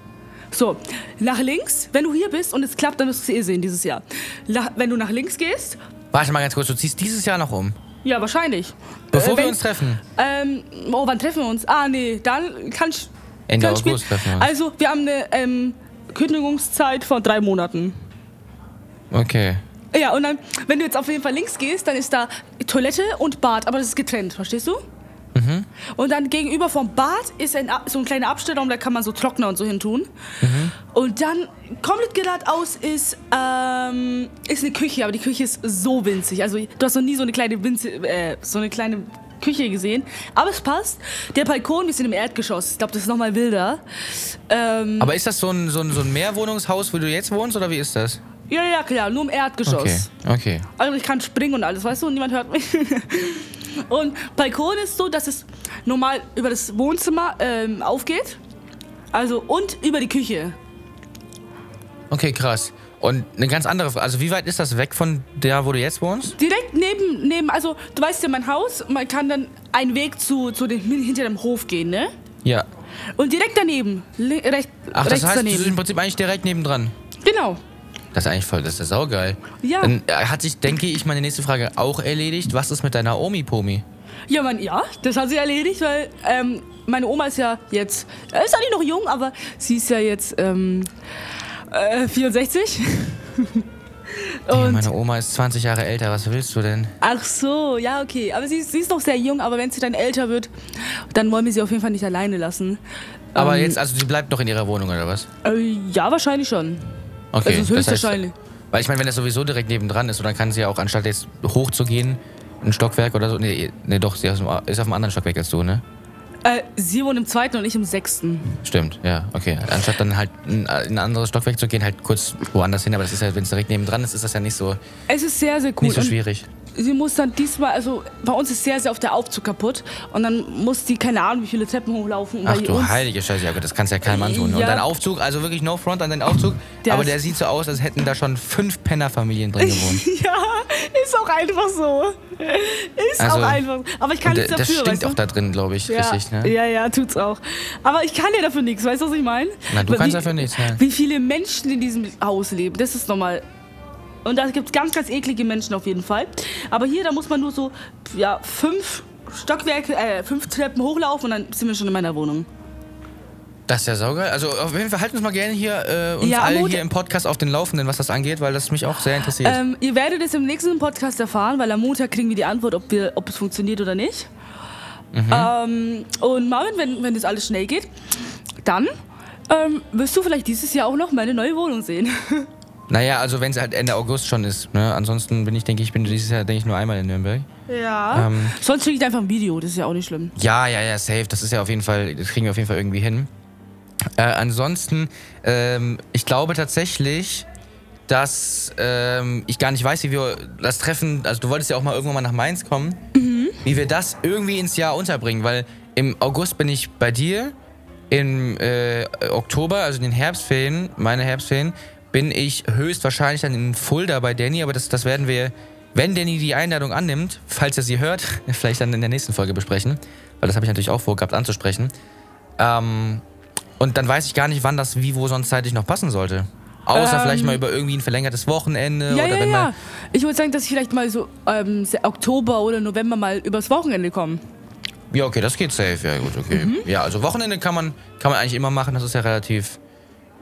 So, nach links, wenn du hier bist und es klappt, dann wirst du es eh sehen dieses Jahr. Wenn du nach links gehst, Warte mal ganz kurz, du ziehst dieses Jahr noch um. Ja, wahrscheinlich. Bevor Äh, wir uns treffen. Ähm, oh, wann treffen wir uns? Ah, nee, dann kann ich. Ende kann August treffen wir uns. Also, wir haben eine ähm, Kündigungszeit von drei Monaten. Okay. Ja, und dann, wenn du jetzt auf jeden Fall links gehst, dann ist da Toilette und Bad, aber das ist getrennt, verstehst du? Mhm. Und dann gegenüber vom Bad ist ein, so ein kleiner Abstellraum, da kann man so Trockner und so hin tun. Mhm. Und dann komplett geradeaus ist, ähm, ist eine Küche, aber die Küche ist so winzig. Also du hast noch nie so eine kleine Winze, äh, so eine kleine Küche gesehen. Aber es passt. Der Balkon, wir sind im Erdgeschoss. Ich glaube, das ist nochmal wilder. Ähm, Aber ist das so ein, so, ein, so ein Mehrwohnungshaus, wo du jetzt wohnst, oder wie ist das? ja, ja, klar, nur im Erdgeschoss. Okay, okay. Also ich kann springen und alles, weißt du, und niemand hört mich. Und Balkon ist so, dass es normal über das Wohnzimmer ähm, aufgeht. Also und über die Küche. Okay, krass. Und eine ganz andere Frage, also wie weit ist das weg von der, wo du jetzt wohnst? Direkt neben, neben, also du weißt ja mein Haus, man kann dann einen Weg zu, zu dem, hinter dem Hof gehen, ne? Ja. Und direkt daneben, recht, Ach, das heißt, du daneben. bist im Prinzip eigentlich direkt nebendran. Genau. Das ist eigentlich voll, das ist ja saugeil. Ja. Dann äh, hat sich, denke ich, meine nächste Frage auch erledigt. Was ist mit deiner Omi-Pomi? Ja, man, ja, das hat sie erledigt, weil ähm, meine Oma ist ja jetzt, äh, ist eigentlich noch jung, aber sie ist ja jetzt ähm, äh, 64. Digga, Und meine Oma ist 20 Jahre älter, was willst du denn? Ach so, ja, okay. Aber sie, ist- sie ist noch sehr jung, aber wenn sie dann älter wird, dann wollen wir sie auf jeden Fall nicht alleine lassen. Aber Ähm, jetzt, also sie bleibt noch in ihrer Wohnung, oder was? Äh, ja, wahrscheinlich schon. Okay. Also das höchstwahrscheinlich. Weil ich meine, wenn das sowieso direkt nebendran ist, dann kann sie ja auch, anstatt jetzt hochzugehen, ein Stockwerk oder so. Nee, nee doch, sie ist auf dem- ist auf einem anderen Stockwerk als du, ne? Äh, sie wohnt im zweiten und ich im sechsten. Stimmt, ja, okay. Anstatt dann halt in in ein anderes Stockwerk zu gehen, halt kurz woanders hin, aber das ist ja, wenn es direkt nebendran ist, ist das ja nicht so, Es ist sehr, sehr cool. nicht so Und schwierig. Sie muss dann diesmal, also bei uns ist sehr, sehr oft der Aufzug kaputt. Und dann muss die, keine Ahnung, wie viele Treppen hochlaufen. Ach du uns- heilige Scheiße, ja gut, das kannst ja keinem antun. Und Ja. dein Aufzug, also wirklich no front an deinen Aufzug, Der aber der sieht so aus, als hätten da schon fünf Pennerfamilien drin gewohnt. Ja, ist auch einfach so. Ist Also, auch einfach so. Aber ich kann Und nichts der- das dafür, stinkt weißt auch du? da drin, glaube ich, Ja, richtig, ne? ja, ja, tut's auch. Aber ich kann ja dafür nichts, weißt du, was ich meine? Na, du Weil kannst wie, dafür nichts, ja. Wie viele Menschen in diesem Haus leben, das ist nochmal. Und da gibt es ganz, ganz eklige Menschen auf jeden Fall. Aber hier, da muss man nur so, ja, fünf Stockwerk, äh, fünf Treppen hochlaufen und dann sind wir schon in meiner Wohnung. Das ist ja saugeil. Also auf jeden Fall halten uns mal gerne hier äh, uns Ja, alle Montag- hier im Podcast auf den Laufenden, was das angeht, weil das mich auch sehr interessiert. Ähm, ihr werdet es im nächsten Podcast erfahren, weil am Montag kriegen wir die Antwort, ob, wir, ob es funktioniert oder nicht. Mhm. Ähm, und Marvin, wenn, wenn das alles schnell geht, dann ähm, wirst du vielleicht dieses Jahr auch noch meine neue Wohnung sehen. Naja, also wenn es halt Ende August schon ist. Ne? Ansonsten bin ich, denke ich, bin dieses Jahr, denke ich, nur einmal in Nürnberg. Ja. Ähm. Sonst schicke ich einfach ein Video, das ist ja auch nicht schlimm. Ja, ja, ja, safe. Das ist ja auf jeden Fall, das kriegen wir auf jeden Fall irgendwie hin. Äh, ansonsten, ähm, ich glaube tatsächlich, dass ähm, ich gar nicht weiß, wie wir das Treffen, also du wolltest ja auch mal irgendwann mal nach Mainz kommen, wie wir das irgendwie ins Jahr unterbringen, weil im August bin ich bei dir, im äh, Oktober, also in den Herbstferien, meine Herbstferien, bin ich höchstwahrscheinlich dann in Fulda bei Danny, aber das, das werden wir, wenn Danny die Einladung annimmt, falls er sie hört, vielleicht dann in der nächsten Folge besprechen, weil das habe ich natürlich auch vorgehabt anzusprechen. Ähm, und dann weiß ich gar nicht, wann das wie, wo sonst zeitlich noch passen sollte. Außer Ähm. vielleicht mal über irgendwie ein verlängertes Wochenende Ja, oder ja, wenn ja. man. Ich würde sagen, dass ich vielleicht mal so ähm, Oktober oder November mal übers Wochenende komme. Ja, okay, das geht safe. Ja, gut, okay. Mhm. Ja, also Wochenende kann man, kann man eigentlich immer machen, das ist ja relativ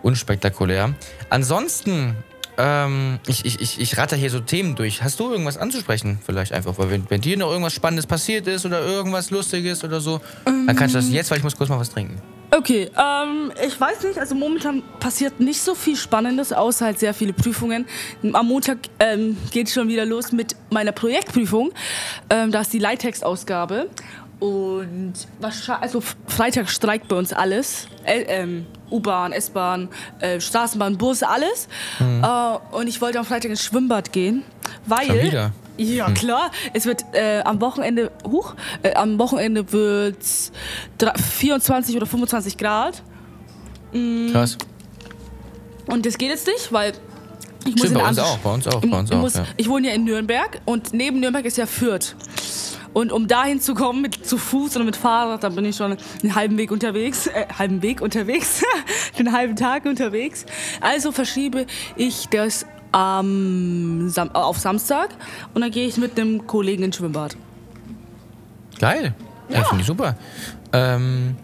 unspektakulär. Ansonsten, ähm, ich, ich, ich, ich ratter hier so Themen durch. Hast du irgendwas anzusprechen? Vielleicht einfach, weil wenn, wenn dir noch irgendwas Spannendes passiert ist oder irgendwas Lustiges oder so, dann kannst du das jetzt, weil ich muss kurz mal was trinken. Okay, ähm, ich weiß nicht, also momentan passiert nicht so viel Spannendes, außer halt sehr viele Prüfungen. Am Montag ähm, geht schon wieder los mit meiner Projektprüfung. Ähm, da ist die Leittextausgabe. Und wahrscheinlich, also Freitag streikt bei uns alles. L ähm, U-Bahn, S-Bahn, äh, Straßenbahn, Bus, alles. Äh, und ich wollte am Freitag ins Schwimmbad gehen, weil... Wieder? Ja, klar. Es wird äh, am Wochenende, huch, äh, am Wochenende wird 24 oder 25 Grad. Krass. Und das geht jetzt nicht, weil ich muss Stimmt, in bei uns auch, bei uns auch, bei uns ich, auch. muss, ja. ich wohne ja in Nürnberg und neben Nürnberg ist ja Fürth. Und um dahin zu kommen mit zu Fuß oder mit Fahrrad, dann bin ich schon einen halben Weg unterwegs, äh, halben Weg unterwegs, den halben Tag unterwegs. Also verschiebe ich das am Sam auf Samstag und dann gehe ich mit einem Kollegen ins Schwimmbad. Geil. Ja, finde ich super. Ähm,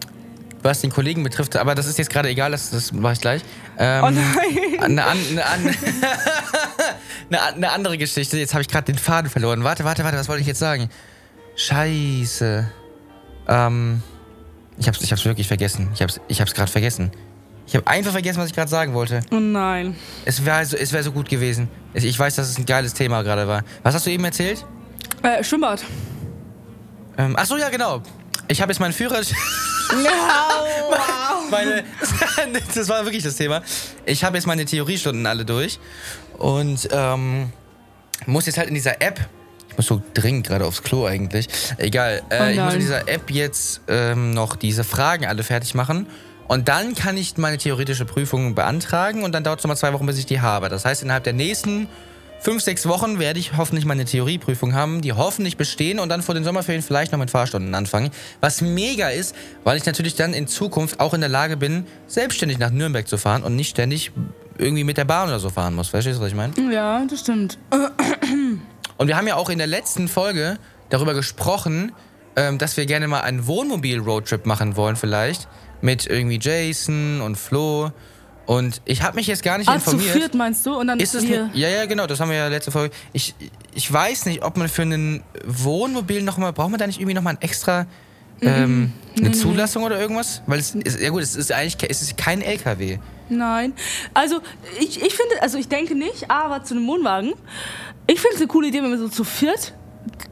was den Kollegen betrifft, aber das ist jetzt gerade egal, das, das mache ich gleich. Ähm, Oh nein. Eine, an, eine, an, eine, eine andere Geschichte. Jetzt habe ich gerade den Faden verloren. Warte, warte, warte, was wollte ich jetzt sagen? Scheiße. Ähm, ich hab's, ich hab's wirklich vergessen. Ich hab's, ich hab's gerade vergessen. Ich habe einfach vergessen, was ich gerade sagen wollte. Oh nein. Es wäre so, es wär so gut gewesen. Ich weiß, dass es ein geiles Thema gerade war. Was hast du eben erzählt? Äh, Schwimmbad. Ähm, ach so, ja, genau. Ich habe jetzt meinen Führer. meine, das war wirklich das Thema. Ich habe jetzt meine Theoriestunden alle durch und ähm, muss jetzt halt in dieser App. Ich muss so dringend gerade aufs Klo eigentlich. Egal. Oh Äh, ich muss in dieser App jetzt ähm, noch diese Fragen alle fertig machen. Und dann kann ich meine theoretische Prüfung beantragen und dann dauert es nochmal zwei Wochen, bis ich die habe. Das heißt, innerhalb der nächsten fünf, sechs Wochen werde ich hoffentlich meine Theorieprüfung haben, die hoffentlich bestehen und dann vor den Sommerferien vielleicht noch mit Fahrstunden anfangen. Was mega ist, weil ich natürlich dann in Zukunft auch in der Lage bin, selbstständig nach Nürnberg zu fahren und nicht ständig irgendwie mit der Bahn oder so fahren muss. Verstehst du, was ich meine? Ja, das stimmt. Und wir haben ja auch in der letzten Folge darüber gesprochen, ähm, dass wir gerne mal einen Wohnmobil-Roadtrip machen wollen vielleicht. Mit irgendwie Jason und Flo. Und ich habe mich jetzt gar nicht Ah, zu informiert. viert meinst du? Und dann Ist es ne, ja, ja, genau, das haben wir ja letzte Folge. Ich, ich weiß nicht, ob man für ein Wohnmobil nochmal, braucht man da nicht irgendwie nochmal ein extra, ähm, eine Zulassung oder irgendwas? Weil es ist, ja gut, es ist eigentlich, es ist kein LKW. Nein. Also, ich, ich finde, also ich denke nicht, aber zu einem Wohnwagen. Ich finde es eine coole Idee, wenn wir so zu viert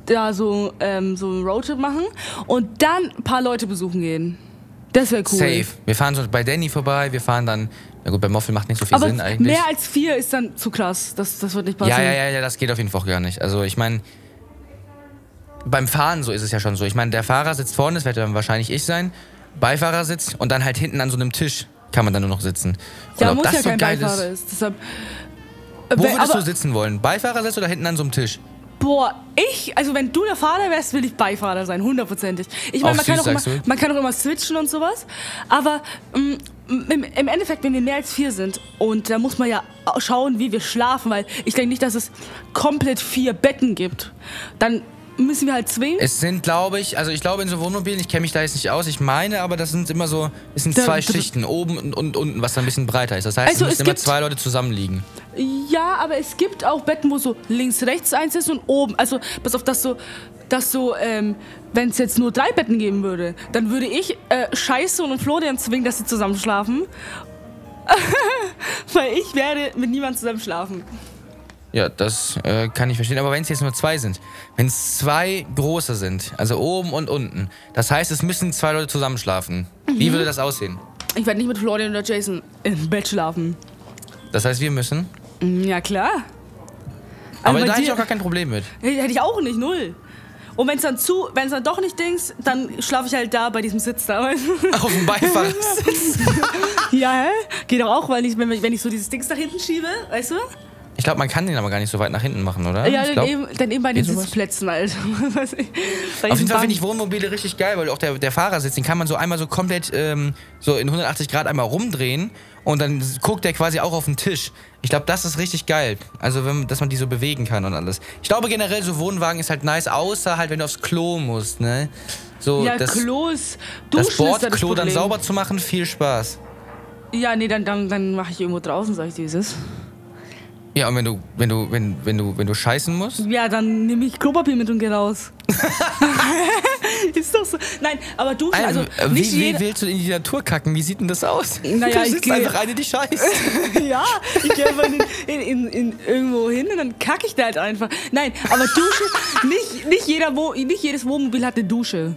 da so, ähm, so einen Roadtrip machen und dann ein paar Leute besuchen gehen. Das wäre cool. Safe. Wir fahren so bei Danny vorbei, wir fahren dann, na gut, bei Moffel macht nicht so viel Aber Sinn eigentlich. mehr als vier ist dann zu krass. Das, das wird nicht passen. Ja, ja, ja, ja, das geht auf jeden Fall gar nicht. Also ich meine, beim Fahren so ist es ja schon so. Ich meine, der Fahrer sitzt vorne, das wird dann wahrscheinlich ich sein, Beifahrer sitzt und dann halt hinten an so einem Tisch kann man dann nur noch sitzen. Und Ja, ob muss das ja so kein geil Beifahrer ist. ist. Deshalb, Wo würdest aber- du sitzen wollen? Beifahrersitz oder hinten an so einem Tisch? Boah, ich, also wenn du der Fahrer wärst, will ich Beifahrer sein, hundertprozentig. Ich meine, man, kann auch immer- man kann auch immer switchen und sowas. Aber ähm, im, im Endeffekt, wenn wir mehr als vier sind, und da muss man ja schauen, wie wir schlafen, weil ich denke nicht, dass es komplett vier Betten gibt. Dann müssen wir halt zwingen. Es sind, glaube ich, also ich glaube in so Wohnmobilen, ich kenne mich da jetzt nicht aus, ich meine, aber das sind immer so, es sind Da- zwei da- Schichten, oben und, und unten, was dann ein bisschen breiter ist. Das heißt, Also es es müssen immer gibt- zwei Leute zusammenliegen. Ja, aber es gibt auch Betten, wo so links, rechts eins ist und oben. Also, pass auf, dass so, dass so, ähm, wenn es jetzt nur drei Betten geben würde, dann würde ich äh, Scheiße und Florian zwingen, dass sie zusammen schlafen. Weil ich werde mit niemandem zusammen schlafen. Ja, das äh, kann ich verstehen. Aber wenn es jetzt nur zwei sind, wenn es zwei große sind, also oben und unten, das heißt, es müssen zwei Leute zusammenschlafen. Mhm. Wie würde das aussehen? Ich werde nicht mit Florian oder Jason im Bett schlafen. Das heißt, wir müssen. Mm, Ja, klar. Aber Also bei da hätte ich auch gar kein Problem mit. Hätte ich auch nicht, null. Und wenn es dann zu, wenn es dann doch nicht dings, dann schlafe ich halt da bei diesem Sitz da. Auf dem Beifahrersitz. ja, hä? Geht doch auch, weil ich, wenn, ich- wenn ich so dieses Dings nach hinten schiebe, weißt du? Ich glaube, man kann den aber gar nicht so weit nach hinten machen, oder? Ja, dann eben, dann eben bei den? Sitzplätzen halt. Auf jeden Fall finde ich. Wohnmobile richtig geil, weil auch der, der Fahrersitz, den kann man so einmal so komplett ähm, so in 180 Grad einmal rumdrehen und dann guckt der quasi auch auf den Tisch. Ich glaube, das ist richtig geil. Also, wenn, dass man die so bewegen kann und alles. Ich glaube generell, so Wohnwagen ist halt nice, außer halt, wenn du aufs Klo musst, ne? So, Ja, das, Klos, das Duschen ist da das Bordklo dann sauber zu machen, viel Spaß. Ja, nee, dann, dann, dann mache ich irgendwo draußen, sag ich dir, wie es ist. Ja, und wenn du, wenn du, wenn, wenn du, wenn du scheißen musst, Ja, dann nehme ich Klopapier mit und gehe raus. ist doch so. Nein, aber duschen, also nicht wie, wie willst du in die Natur kacken? Wie sieht denn das aus? Naja, du ich sitzt geh- einfach eine, die scheißt. ja, ich gehe einfach in, in, in, irgendwo hin und dann kacke ich da halt einfach. Nein, aber Dusche, nicht, nicht, jeder Wo, nicht jedes Wohnmobil hat eine Dusche.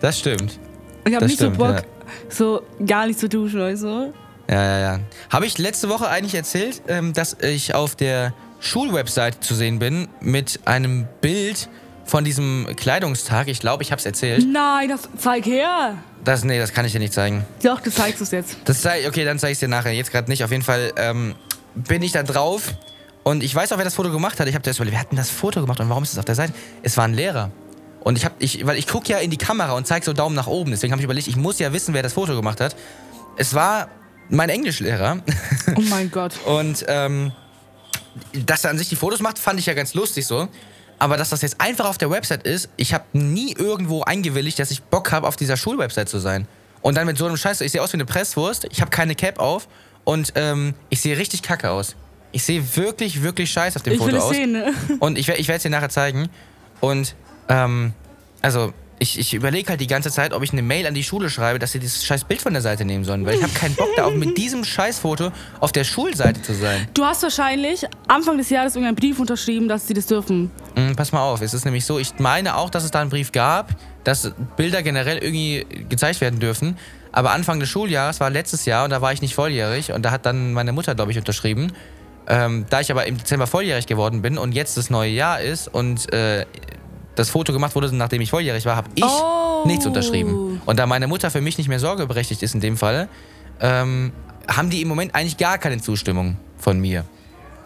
Das stimmt. Ich habe nicht stimmt, so Bock, ja. so gar nicht zu duschen, weißt du? Ja, ja, ja. Habe ich letzte Woche eigentlich erzählt, ähm, dass ich auf der Schulwebseite zu sehen bin mit einem Bild von diesem Kleidungstag. Ich glaube, ich habe es erzählt. Nein, das zeig her. Das, nee, das kann ich dir nicht zeigen. Doch, du zeigst es jetzt. Das zeig, okay, dann zeige ich es dir nachher. Jetzt gerade nicht. Auf jeden Fall ähm, bin ich da drauf. Und ich weiß auch, wer das Foto gemacht hat. Ich habe das überlegt, wer hat denn das Foto gemacht und warum ist es auf der Seite? Es war ein Lehrer. Und ich habe, ich, weil ich gucke ja in die Kamera und zeige so Daumen nach oben. Deswegen habe ich überlegt, ich muss ja wissen, wer das Foto gemacht hat. Es war mein Englischlehrer. Oh mein Gott. Und ähm, dass er an sich die Fotos macht, fand ich ja ganz lustig so. Aber dass das jetzt einfach auf der Website ist, ich habe nie irgendwo eingewilligt, dass ich Bock habe, auf dieser Schulwebsite zu sein. Und dann mit so einem Scheiß, ich sehe aus wie eine Presswurst, ich habe keine Cap auf und ähm, ich sehe richtig kacke aus. Ich sehe wirklich, wirklich scheiße auf dem Ich Foto will es aus. sehen, ne? Und ich, ich werde es dir nachher zeigen. Und, ähm, also, ich, ich überlege halt die ganze Zeit, ob ich eine Mail an die Schule schreibe, dass sie dieses scheiß Bild von der Seite nehmen sollen. Weil ich habe keinen Bock, da auch mit diesem Scheißfoto auf der Schulseite zu sein. Du hast wahrscheinlich Anfang des Jahres irgendeinen Brief unterschrieben, dass sie das dürfen. Mm, pass mal auf, es ist nämlich so, ich meine auch, dass es da einen Brief gab, dass Bilder generell irgendwie gezeigt werden dürfen. Aber Anfang des Schuljahres war letztes Jahr und da war ich nicht volljährig und da hat dann meine Mutter, glaube ich, unterschrieben. Ähm, da ich aber im Dezember volljährig geworden bin und jetzt das neue Jahr ist und äh, das Foto gemacht wurde, nachdem ich volljährig war, habe ich Oh. nichts unterschrieben. Und da meine Mutter für mich nicht mehr sorgeberechtigt ist in dem Fall, ähm, haben die im Moment eigentlich gar keine Zustimmung von mir.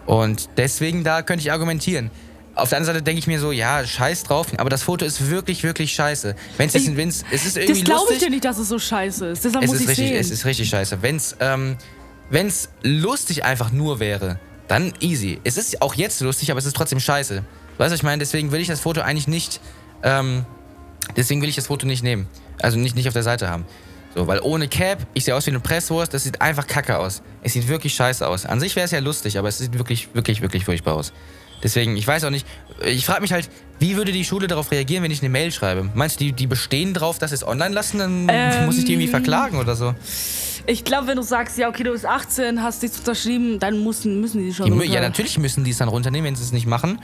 Und deswegen, da könnte ich argumentieren. Auf der anderen Seite denke ich mir so, ja, scheiß drauf, aber das Foto ist wirklich, wirklich scheiße. Wenn's jetzt, Ich- wenn's, es ist irgendwie Das glaube ich dir nicht, dass es so scheiße ist. Deshalb es muss ist ich richtig, sehen. es ist richtig scheiße. Wenn's, ähm, wenn's lustig einfach nur wäre, dann easy. Es ist auch jetzt lustig, aber es ist trotzdem scheiße. Weißt du, was ich meine? Deswegen will ich das Foto eigentlich nicht, ähm, deswegen will ich das Foto nicht nehmen. Also nicht, nicht auf der Seite haben. So, weil ohne Cap, ich sehe aus wie eine Presswurst, das sieht einfach kacke aus. Es sieht wirklich scheiße aus. An sich wäre es ja lustig, aber es sieht wirklich, wirklich, wirklich furchtbar aus. Deswegen, ich weiß auch nicht, ich frage mich halt, wie würde die Schule darauf reagieren, wenn ich eine Mail schreibe? Meinst du, die, die bestehen drauf, dass sie es online lassen? Dann Ähm. muss ich die irgendwie verklagen oder so. ich glaube, wenn du sagst, ja, okay, du bist 18, hast nichts unterschrieben, dann müssen, müssen die schon Die, ja, natürlich müssen die es dann runternehmen, wenn sie es nicht machen.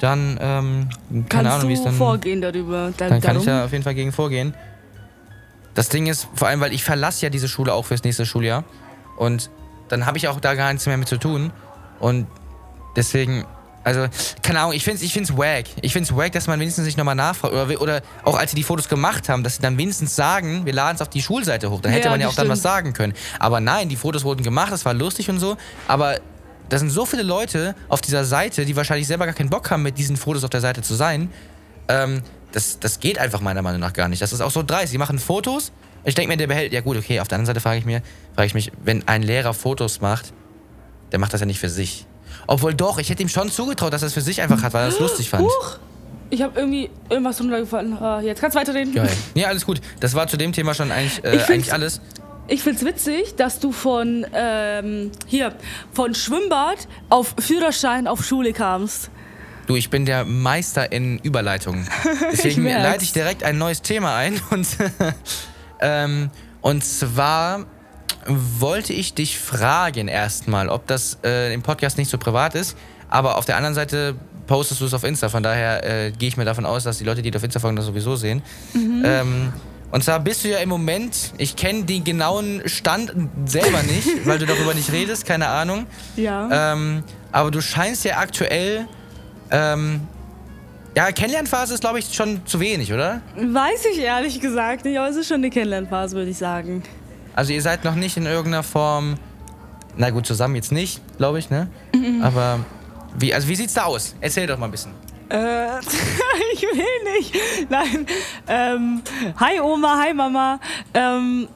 Dann, ähm, keine Kannst Ahnung, wie es dann. vorgehen darüber. Da, Dann kann darum. ich da auf jeden Fall gegen vorgehen. Das Ding ist, vor allem, weil ich verlasse ja diese Schule auch fürs nächste Schuljahr. Und dann habe ich auch da gar nichts mehr mit zu tun. Und deswegen, also, keine Ahnung, ich finde es ich find's wack. Ich finde es wack, dass man wenigstens nicht nochmal nachfragt. Oder, oder auch als sie die Fotos gemacht haben, dass sie dann wenigstens sagen, wir laden es auf die Schulseite hoch. Dann hätte Ja, man ja auch das dann was stimmt. sagen können. Aber nein, die Fotos wurden gemacht, das war lustig und so. Aber da sind so viele Leute auf dieser Seite, die wahrscheinlich selber gar keinen Bock haben, mit diesen Fotos auf der Seite zu sein. Ähm, das, das geht einfach meiner Meinung nach gar nicht. Das ist auch so dreist. Sie machen Fotos. Ich denke mir, der behält. Ja, gut, okay. Auf der anderen Seite frage ich, mir, frage ich mich, wenn ein Lehrer Fotos macht, der macht das ja nicht für sich. Obwohl doch, ich hätte ihm schon zugetraut, dass er es für sich einfach hat, weil er es lustig fand. Huch, Ich habe irgendwie irgendwas runtergefallen. Ah, jetzt kannst du weiterreden. Geil. Ja, alles gut. Das war zu dem Thema schon eigentlich, äh, eigentlich alles. Ich find's witzig, dass du von ähm, hier von Schwimmbad auf Führerschein auf Schule kamst. Du, ich bin der Meister in Überleitungen. Deswegen merk's. leite ich direkt ein neues Thema ein. Und, ähm, und zwar wollte ich dich fragen erstmal, ob das äh, im Podcast nicht so privat ist. Aber auf der anderen Seite postest du es auf Insta. Von daher äh, gehe ich mir davon aus, dass die Leute, die dir auf Insta folgen, das sowieso sehen. Ähm, und zwar bist du ja im Moment, ich kenne den genauen Stand selber nicht, weil du darüber nicht redest, keine Ahnung. Ja. Ähm, aber du scheinst ja aktuell. Ähm, ja, Kennenlernphase ist, glaube ich, schon zu wenig, oder? Weiß ich ehrlich gesagt nicht, aber es ist schon eine Kennenlernphase, würde ich sagen. Also ihr seid noch nicht in irgendeiner Form. Na gut, zusammen jetzt nicht, glaube ich, ne? Aber wie, also wie sieht's da aus? Erzähl doch mal ein bisschen. Äh, ich will nicht. Nein. Ähm, hi Oma, hi Mama. Ähm,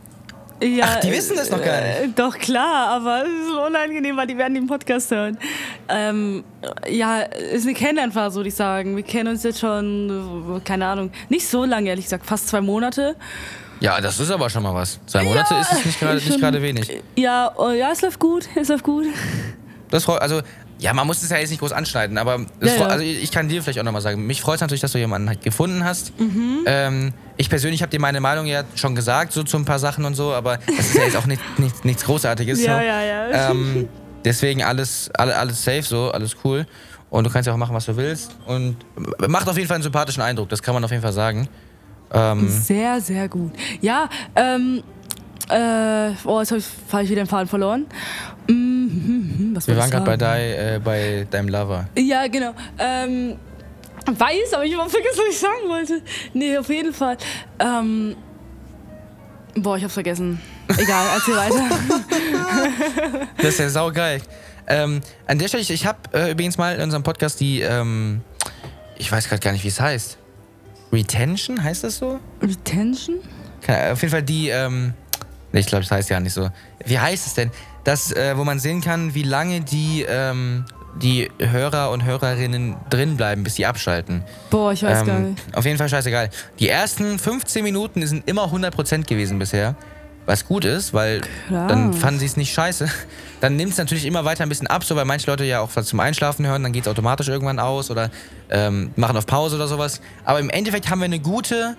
ja, Ach, die wissen das noch gar nicht. Äh, doch klar, aber es ist so unangenehm, weil die werden den Podcast hören. Ähm, ja, ist eine Kennenlernphase, würde ich sagen. Wir kennen uns jetzt schon, keine Ahnung, nicht so lange, ehrlich gesagt, fast zwei Monate. Ja, das ist aber schon mal was. Zwei Monate ist es nicht gerade wenig. Ja, oh, ja, es läuft gut, es läuft gut. Das freut, also ja, man muss es ja jetzt nicht groß anschneiden, aber Ja, ja. also ich kann dir vielleicht auch nochmal sagen, mich freut es natürlich, dass du jemanden halt gefunden hast. Mhm. Ähm, ich persönlich habe dir meine Meinung ja schon gesagt, so zu ein paar Sachen und so, aber das ist ja jetzt auch nicht, nicht, nichts Großartiges. Ja, so. ja, ja. Ähm, deswegen alles, alle, alles safe, so, alles cool. Und du kannst ja auch machen, was du willst. Und macht auf jeden Fall einen sympathischen Eindruck, das kann man auf jeden Fall sagen. Ähm, Sehr, sehr gut. Ja, ähm, äh, oh, jetzt habe ich, hab ich wieder den Faden verloren. Mm, was wir waren gerade bei, sagen? dei- äh, bei deinem Lover. Ja, genau. Ähm, weiß, aber ich habe vergessen, was ich sagen wollte. Nee, auf jeden Fall. Ähm, boah, ich hab's vergessen. Egal, erzähl weiter. Das ist ja saugeil. Ähm, an der Stelle, ich, ich habe äh, übrigens mal in unserem Podcast die, ähm, ich weiß gerade gar nicht, wie es heißt. Retention, heißt das so? Retention? Keine, auf jeden Fall die, ähm, nee, ich glaube, das heißt ja nicht so. Wie heißt es denn? Das, äh, wo man sehen kann, wie lange die, ähm, die Hörer und Hörerinnen drin bleiben, bis sie abschalten. Boah, ich weiß gar Ähm, nicht. auf jeden Fall scheißegal. Die ersten 15 Minuten sind immer 100% gewesen bisher. Was gut ist, weil Krass. dann fanden sie es nicht scheiße. Dann nimmt es natürlich immer weiter ein bisschen ab, so weil manche Leute ja auch was zum Einschlafen hören, dann geht es automatisch irgendwann aus oder ähm, machen auf Pause oder sowas. Aber im Endeffekt haben wir eine gute,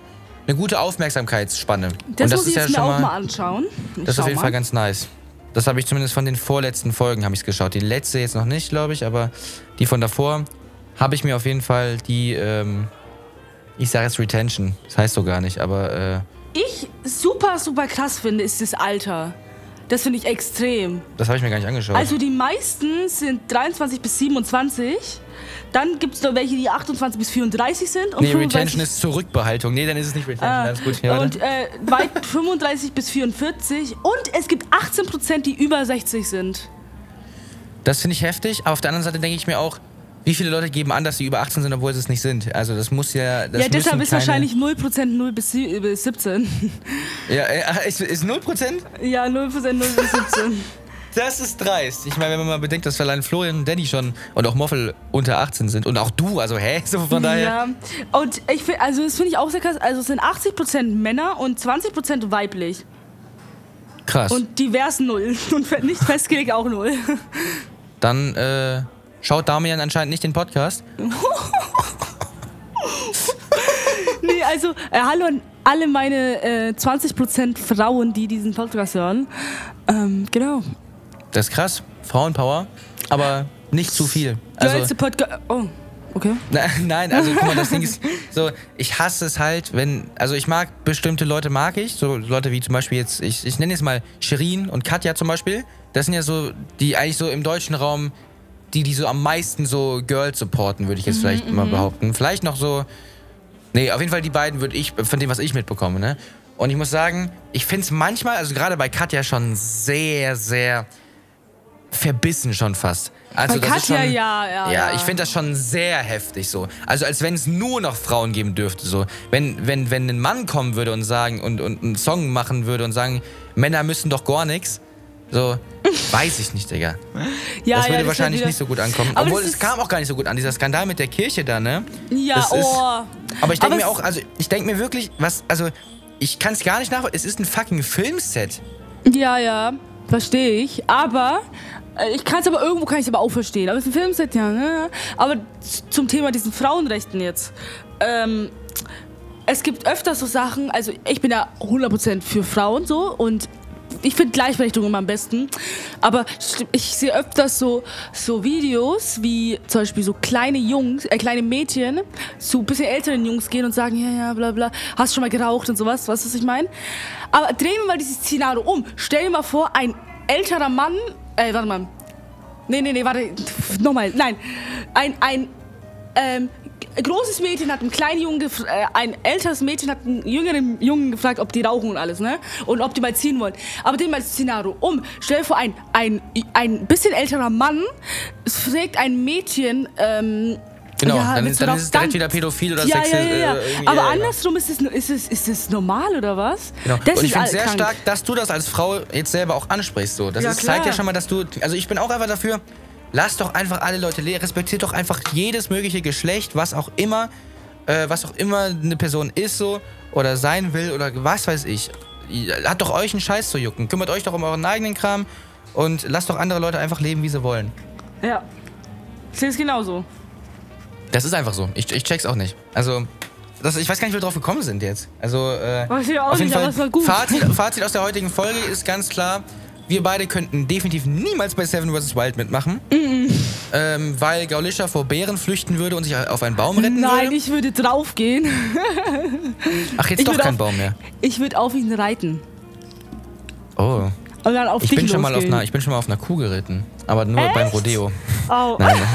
eine gute Aufmerksamkeitsspanne. Das, Und muss ich ist jetzt ja mir schon auch mal anschauen. Ich das ist auf jeden mal. Fall ganz nice. Das habe ich zumindest von den vorletzten Folgen habe ich geschaut. Die letzte jetzt noch nicht, glaube ich, aber die von davor habe ich mir auf jeden Fall die, ähm, ich sage jetzt Retention, das heißt so gar nicht, aber äh, Ich super, super krass finde, ist das Alter. Das finde ich extrem. das habe ich mir gar nicht angeschaut. Also die meisten sind 23 bis 27. Dann gibt es noch welche, die 28 bis 34 sind. Und nee, 35 Retention ist Zurückbehaltung. Nee, dann ist es nicht Retention. Ah, Alles gut. Ja, und äh, weit 35 bis 44. Und es gibt 18 Prozent, die über 60 sind. das finde ich heftig. Aber auf der anderen Seite denke ich mir auch, wie viele Leute geben an, dass sie über 18 sind, obwohl sie es nicht sind. Also das muss ja... Das ja, deshalb ist wahrscheinlich 0 Prozent 0 bis, sie- bis 17. Ja, äh, ist, ist 0%? ja, 0 Prozent 0 bis 17. Das ist dreist. Ich meine, wenn man mal bedenkt, dass allein Florian und Danny schon und auch Moffel unter 18 sind und auch du, also hä? So von daher. Ja. Und ich finde, also das finde ich auch sehr krass. Also es sind 80 Prozent Männer und 20 Prozent weiblich. Krass. Und divers 0. Und nicht festgelegt auch 0. Dann äh, schaut Damian anscheinend nicht den Podcast. Nee, also, äh, hallo an alle meine äh, 20% Frauen, die diesen Podcast hören. Ähm, genau. Das ist krass. Frauenpower. Aber nicht zu viel. Also, Geilste Podcast. Oh, okay. Nein, also guck mal, das Ding ist so, ich hasse es halt, wenn, also ich mag bestimmte Leute, mag ich, so Leute wie zum Beispiel jetzt, ich, ich nenne jetzt mal Shirin und Katja zum Beispiel, das sind ja so, die eigentlich so im deutschen Raum, die, die so am meisten so Girls supporten, würde ich jetzt vielleicht mal behaupten. Vielleicht noch so, nee, auf jeden Fall die beiden würde ich, von dem, was ich mitbekomme, ne? Und ich muss sagen, ich finde es manchmal, also gerade bei Katja schon sehr, sehr verbissen schon fast. Also Bei das ist Katja, schon, ja, ja, Ja, ja. ich finde das schon sehr heftig so. Also als wenn es nur noch Frauen geben dürfte so. Wenn, wenn, wenn ein Mann kommen würde und sagen und, und einen Song machen würde und sagen, Männer müssen doch gar nichts, So, weiß ich nicht, Digga. Ja, das würde ja, wahrscheinlich ist halt nicht so gut ankommen. Aber Obwohl, es ist- kam auch gar nicht so gut an, dieser Skandal mit der Kirche da, ne? Ja, das ist- oh. Aber ich denke mir auch, also ich denke mir wirklich, was, also ich kann es gar nicht nachvollziehen. Es ist ein fucking Filmset. Ja, ja, verstehe ich. Aber ich kann es aber irgendwo kann ich aber auch verstehen. Aber es ist ein Filmset, ja. Ne? Aber zum Thema diesen Frauenrechten jetzt. Ähm, es gibt öfter so Sachen, also ich bin ja 100% für Frauen so und ich finde Gleichberechtigung immer am besten. Aber ich sehe öfters so, so Videos, wie zum Beispiel so kleine Jungs, äh, kleine Mädchen zu ein bisschen älteren Jungs gehen und sagen, ja, ja, bla bla, hast schon mal geraucht und sowas, weißt du, was ich meine? Aber drehen wir mal dieses Szenario um. Stell dir mal vor, ein älterer Mann, äh, warte mal. Nee, nee, nee, warte, nochmal, nein. Ein, ein, ähm, großes Mädchen hat einen kleinen Jungen, äh, ein älteres Mädchen hat einen jüngeren Jungen gefragt, ob die rauchen und alles, ne? Und ob die mal ziehen wollen. Aber den mal Szenario um. Stell dir vor, ein, ein, ein bisschen älterer Mann fragt ein Mädchen, ähm, Genau, ja, dann, dann ist es direkt wieder pädophil oder ja, sexi- ja, ja, ja. äh, Aber andersrum ist es, ist es, ist es normal oder was? Genau. Das und ich finde es sehr krank. stark, dass du das als Frau jetzt selber auch ansprichst. So. Das ist, zeigt ja schon mal, dass du. Also ich bin auch einfach dafür, lass doch einfach alle Leute lehren. Respektiert doch einfach jedes mögliche Geschlecht, was auch immer, äh, was auch immer eine Person ist so oder sein will oder was weiß ich. Hat doch euch einen Scheiß zu jucken. Kümmert euch doch um euren eigenen Kram und lasst doch andere Leute einfach leben, wie sie wollen. Ja. Ich sehe es genauso. Das ist einfach so. Ich, ich check's auch nicht. Also, das, ich weiß gar nicht, wie wir drauf gekommen sind jetzt. Also, äh, Weiß ich auch auf jeden nicht, aber Fall, es war gut. Fazit, Fazit aus der heutigen Folge ist ganz klar, wir beide könnten definitiv niemals bei Seven vs. Wild mitmachen. Ähm, weil Gaulischer vor Bären flüchten würde und sich auf einen Baum retten Nein, würde. ich würde draufgehen. Ach, jetzt ich doch kein auf- Baum mehr. Ich würde auf ihn reiten. Oh. Und dann auf Ich dich bin, schon mal auf einer, ich bin schon mal auf einer Kuh geritten. Aber nur beim Echt? Rodeo. Au. Nein.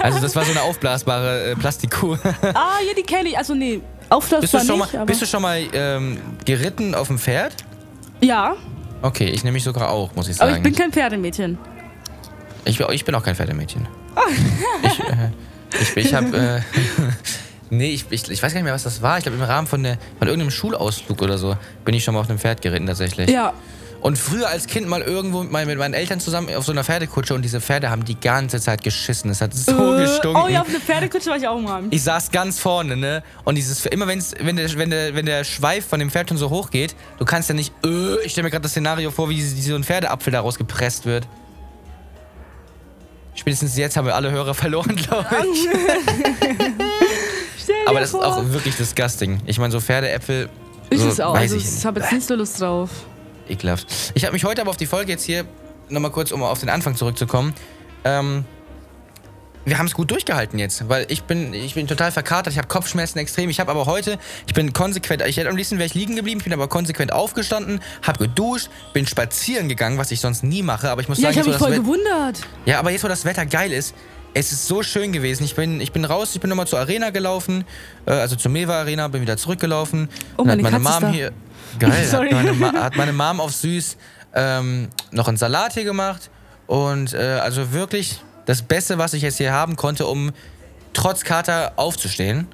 Also, das war so eine aufblasbare äh, Plastikkuh. Ah, ja, die kenne ich. Also, nee, Auflass Bist du schon nicht, mal, aber... bist du schon mal ähm, geritten auf dem Pferd? ja, Okay, ich nehme mich sogar auch, muss ich aber sagen. ich bin kein Pferdemädchen. Ich, ich bin auch kein Pferdemädchen. ich äh, ich, ich habe. Äh, nee, ich, ich, ich weiß gar nicht mehr, was das war. Ich glaube, im Rahmen von, der, von irgendeinem Schulausflug oder so bin ich schon mal auf einem Pferd geritten, tatsächlich. Ja. Und früher als Kind mal irgendwo mit meinen, mit meinen Eltern zusammen auf so einer Pferdekutsche und diese Pferde haben die ganze Zeit geschissen. Es hat so Äh, gestunken. Oh ja, auf eine Pferdekutsche war ich auch mal. Ich saß ganz vorne, ne? Und dieses, immer wenn's, wenn, der, wenn, der, wenn der Schweif von dem Pferd schon so hoch geht, du kannst ja nicht, äh, ich stelle mir gerade das Szenario vor, wie so ein Pferdeapfel daraus gepresst wird. Spätestens jetzt haben wir alle Hörer verloren, glaube ich. Aber das ist auch wirklich disgusting. Ich meine, so Pferdeäpfel. Ist so, es auch. Also, ich habe jetzt nicht so Lust drauf. Ekelhaft. Ich habe mich heute aber auf die Folge jetzt hier, nochmal kurz, um auf den Anfang zurückzukommen. Ähm, wir haben es gut durchgehalten jetzt, weil ich bin, ich bin total verkatert, ich habe Kopfschmerzen extrem. Ich habe aber heute, ich bin konsequent, ich hätte am liebsten wäre ich liegen geblieben, ich bin aber konsequent aufgestanden, habe geduscht, bin spazieren gegangen, was ich sonst nie mache, aber ich muss Ja, ich sagen, habe jetzt, wo mich das voll gewundert. ja, aber jetzt, wo das Wetter geil ist, es ist so schön gewesen. Ich bin, ich bin raus, ich bin nochmal zur Arena gelaufen, äh, also zur Mewa Arena, bin wieder zurückgelaufen. Oh, meine hat meine Mom hier, geil, Sorry. hat meine, hat meine Mom auf süß ähm, noch einen Salat hier gemacht. Und äh, also wirklich das Beste, was ich jetzt hier haben konnte, um trotz Kater aufzustehen.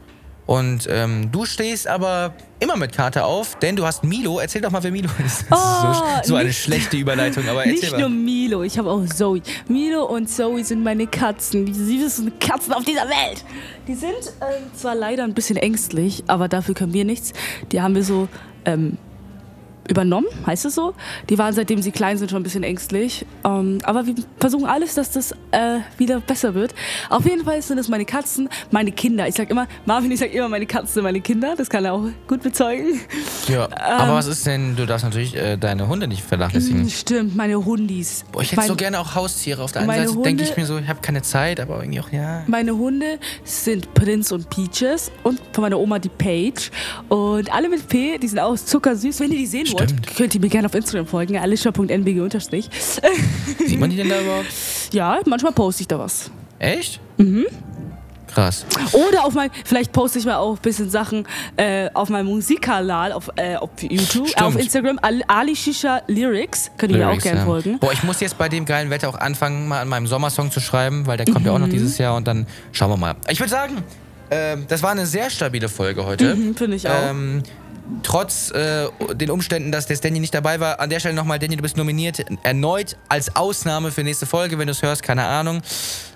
Und ähm, du stehst aber immer mit Kater auf, denn du hast Milo. Erzähl doch mal, wer Milo ist. Das Oh, ist so, so eine nicht- schlechte Überleitung, aber erzähl Nicht mal. nur Milo, ich habe auch Zoe. Milo und Zoe sind meine Katzen, die süßesten Katzen auf dieser Welt. Die sind ähm, zwar leider ein bisschen ängstlich, aber dafür können wir nichts. Die haben wir so ähm, übernommen, heißt es so. Die waren seitdem sie klein sind schon ein bisschen ängstlich. Ähm, aber wir versuchen alles, dass das äh, wieder besser wird. Auf jeden Fall sind es meine Katzen, meine Kinder. Ich sag immer, Marvin, ich sag immer, meine Katzen sind meine Kinder. Das kann er auch gut bezeugen. Ja, Ähm. aber was ist denn, du darfst natürlich äh, deine Hunde nicht vernachlässigen. Stimmt, meine Hundis. Boah, ich hätte Mein- so gerne auch Haustiere. Auf der einen Seite denke ich mir so, ich habe keine Zeit, aber irgendwie auch, ja. Meine Hunde sind Prinz und Peaches und von meiner Oma die Paige. Und alle mit P, die sind auch zuckersüß. Wenn ihr die sehen wollt, Stimmt. könnt ihr mir gerne auf Instagram folgen, alicia.nbg unterstrich. Sieht man die denn da überhaupt? Ja, manchmal poste ich da was. Echt? Mhm. Krass. Oder auf mein, vielleicht poste ich mal auch ein bisschen Sachen äh, auf meinem Musikkanal auf, äh, auf YouTube, äh, auf. Instagram, Al- Ali Shisha Lyrics. Könnt ihr mir auch gerne ja. folgen. Boah, ich muss jetzt bei dem geilen Wetter auch anfangen, mal an meinem Sommersong zu schreiben, weil der kommt ja auch Mhm. noch dieses Jahr und dann schauen wir mal. Ich würde sagen, ähm, das war eine sehr stabile Folge heute. Mhm, Finde ich auch. Ähm, trotz äh, den Umständen, dass der Danny nicht dabei war, an der Stelle nochmal, Danny, du bist nominiert erneut als Ausnahme für nächste Folge. Wenn du es hörst, keine Ahnung.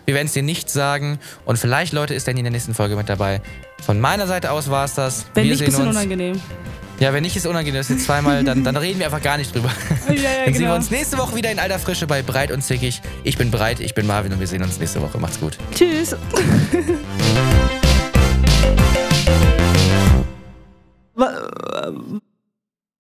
Wir werden es dir nicht sagen. Und vielleicht, Leute, ist Danny in der nächsten Folge mit dabei. Von meiner Seite aus war es das. Wenn wir nicht, sehen uns. unangenehm. Ja, wenn nicht, ist unangenehm. Das ist jetzt zweimal, dann, dann reden wir einfach gar nicht drüber. Ja, ja, dann sehen wir genau. uns nächste Woche wieder in alter Frische bei Breit und Zickig. Ich bin Breit, ich bin Marvin und wir sehen uns nächste Woche. Macht's gut. Tschüss. 万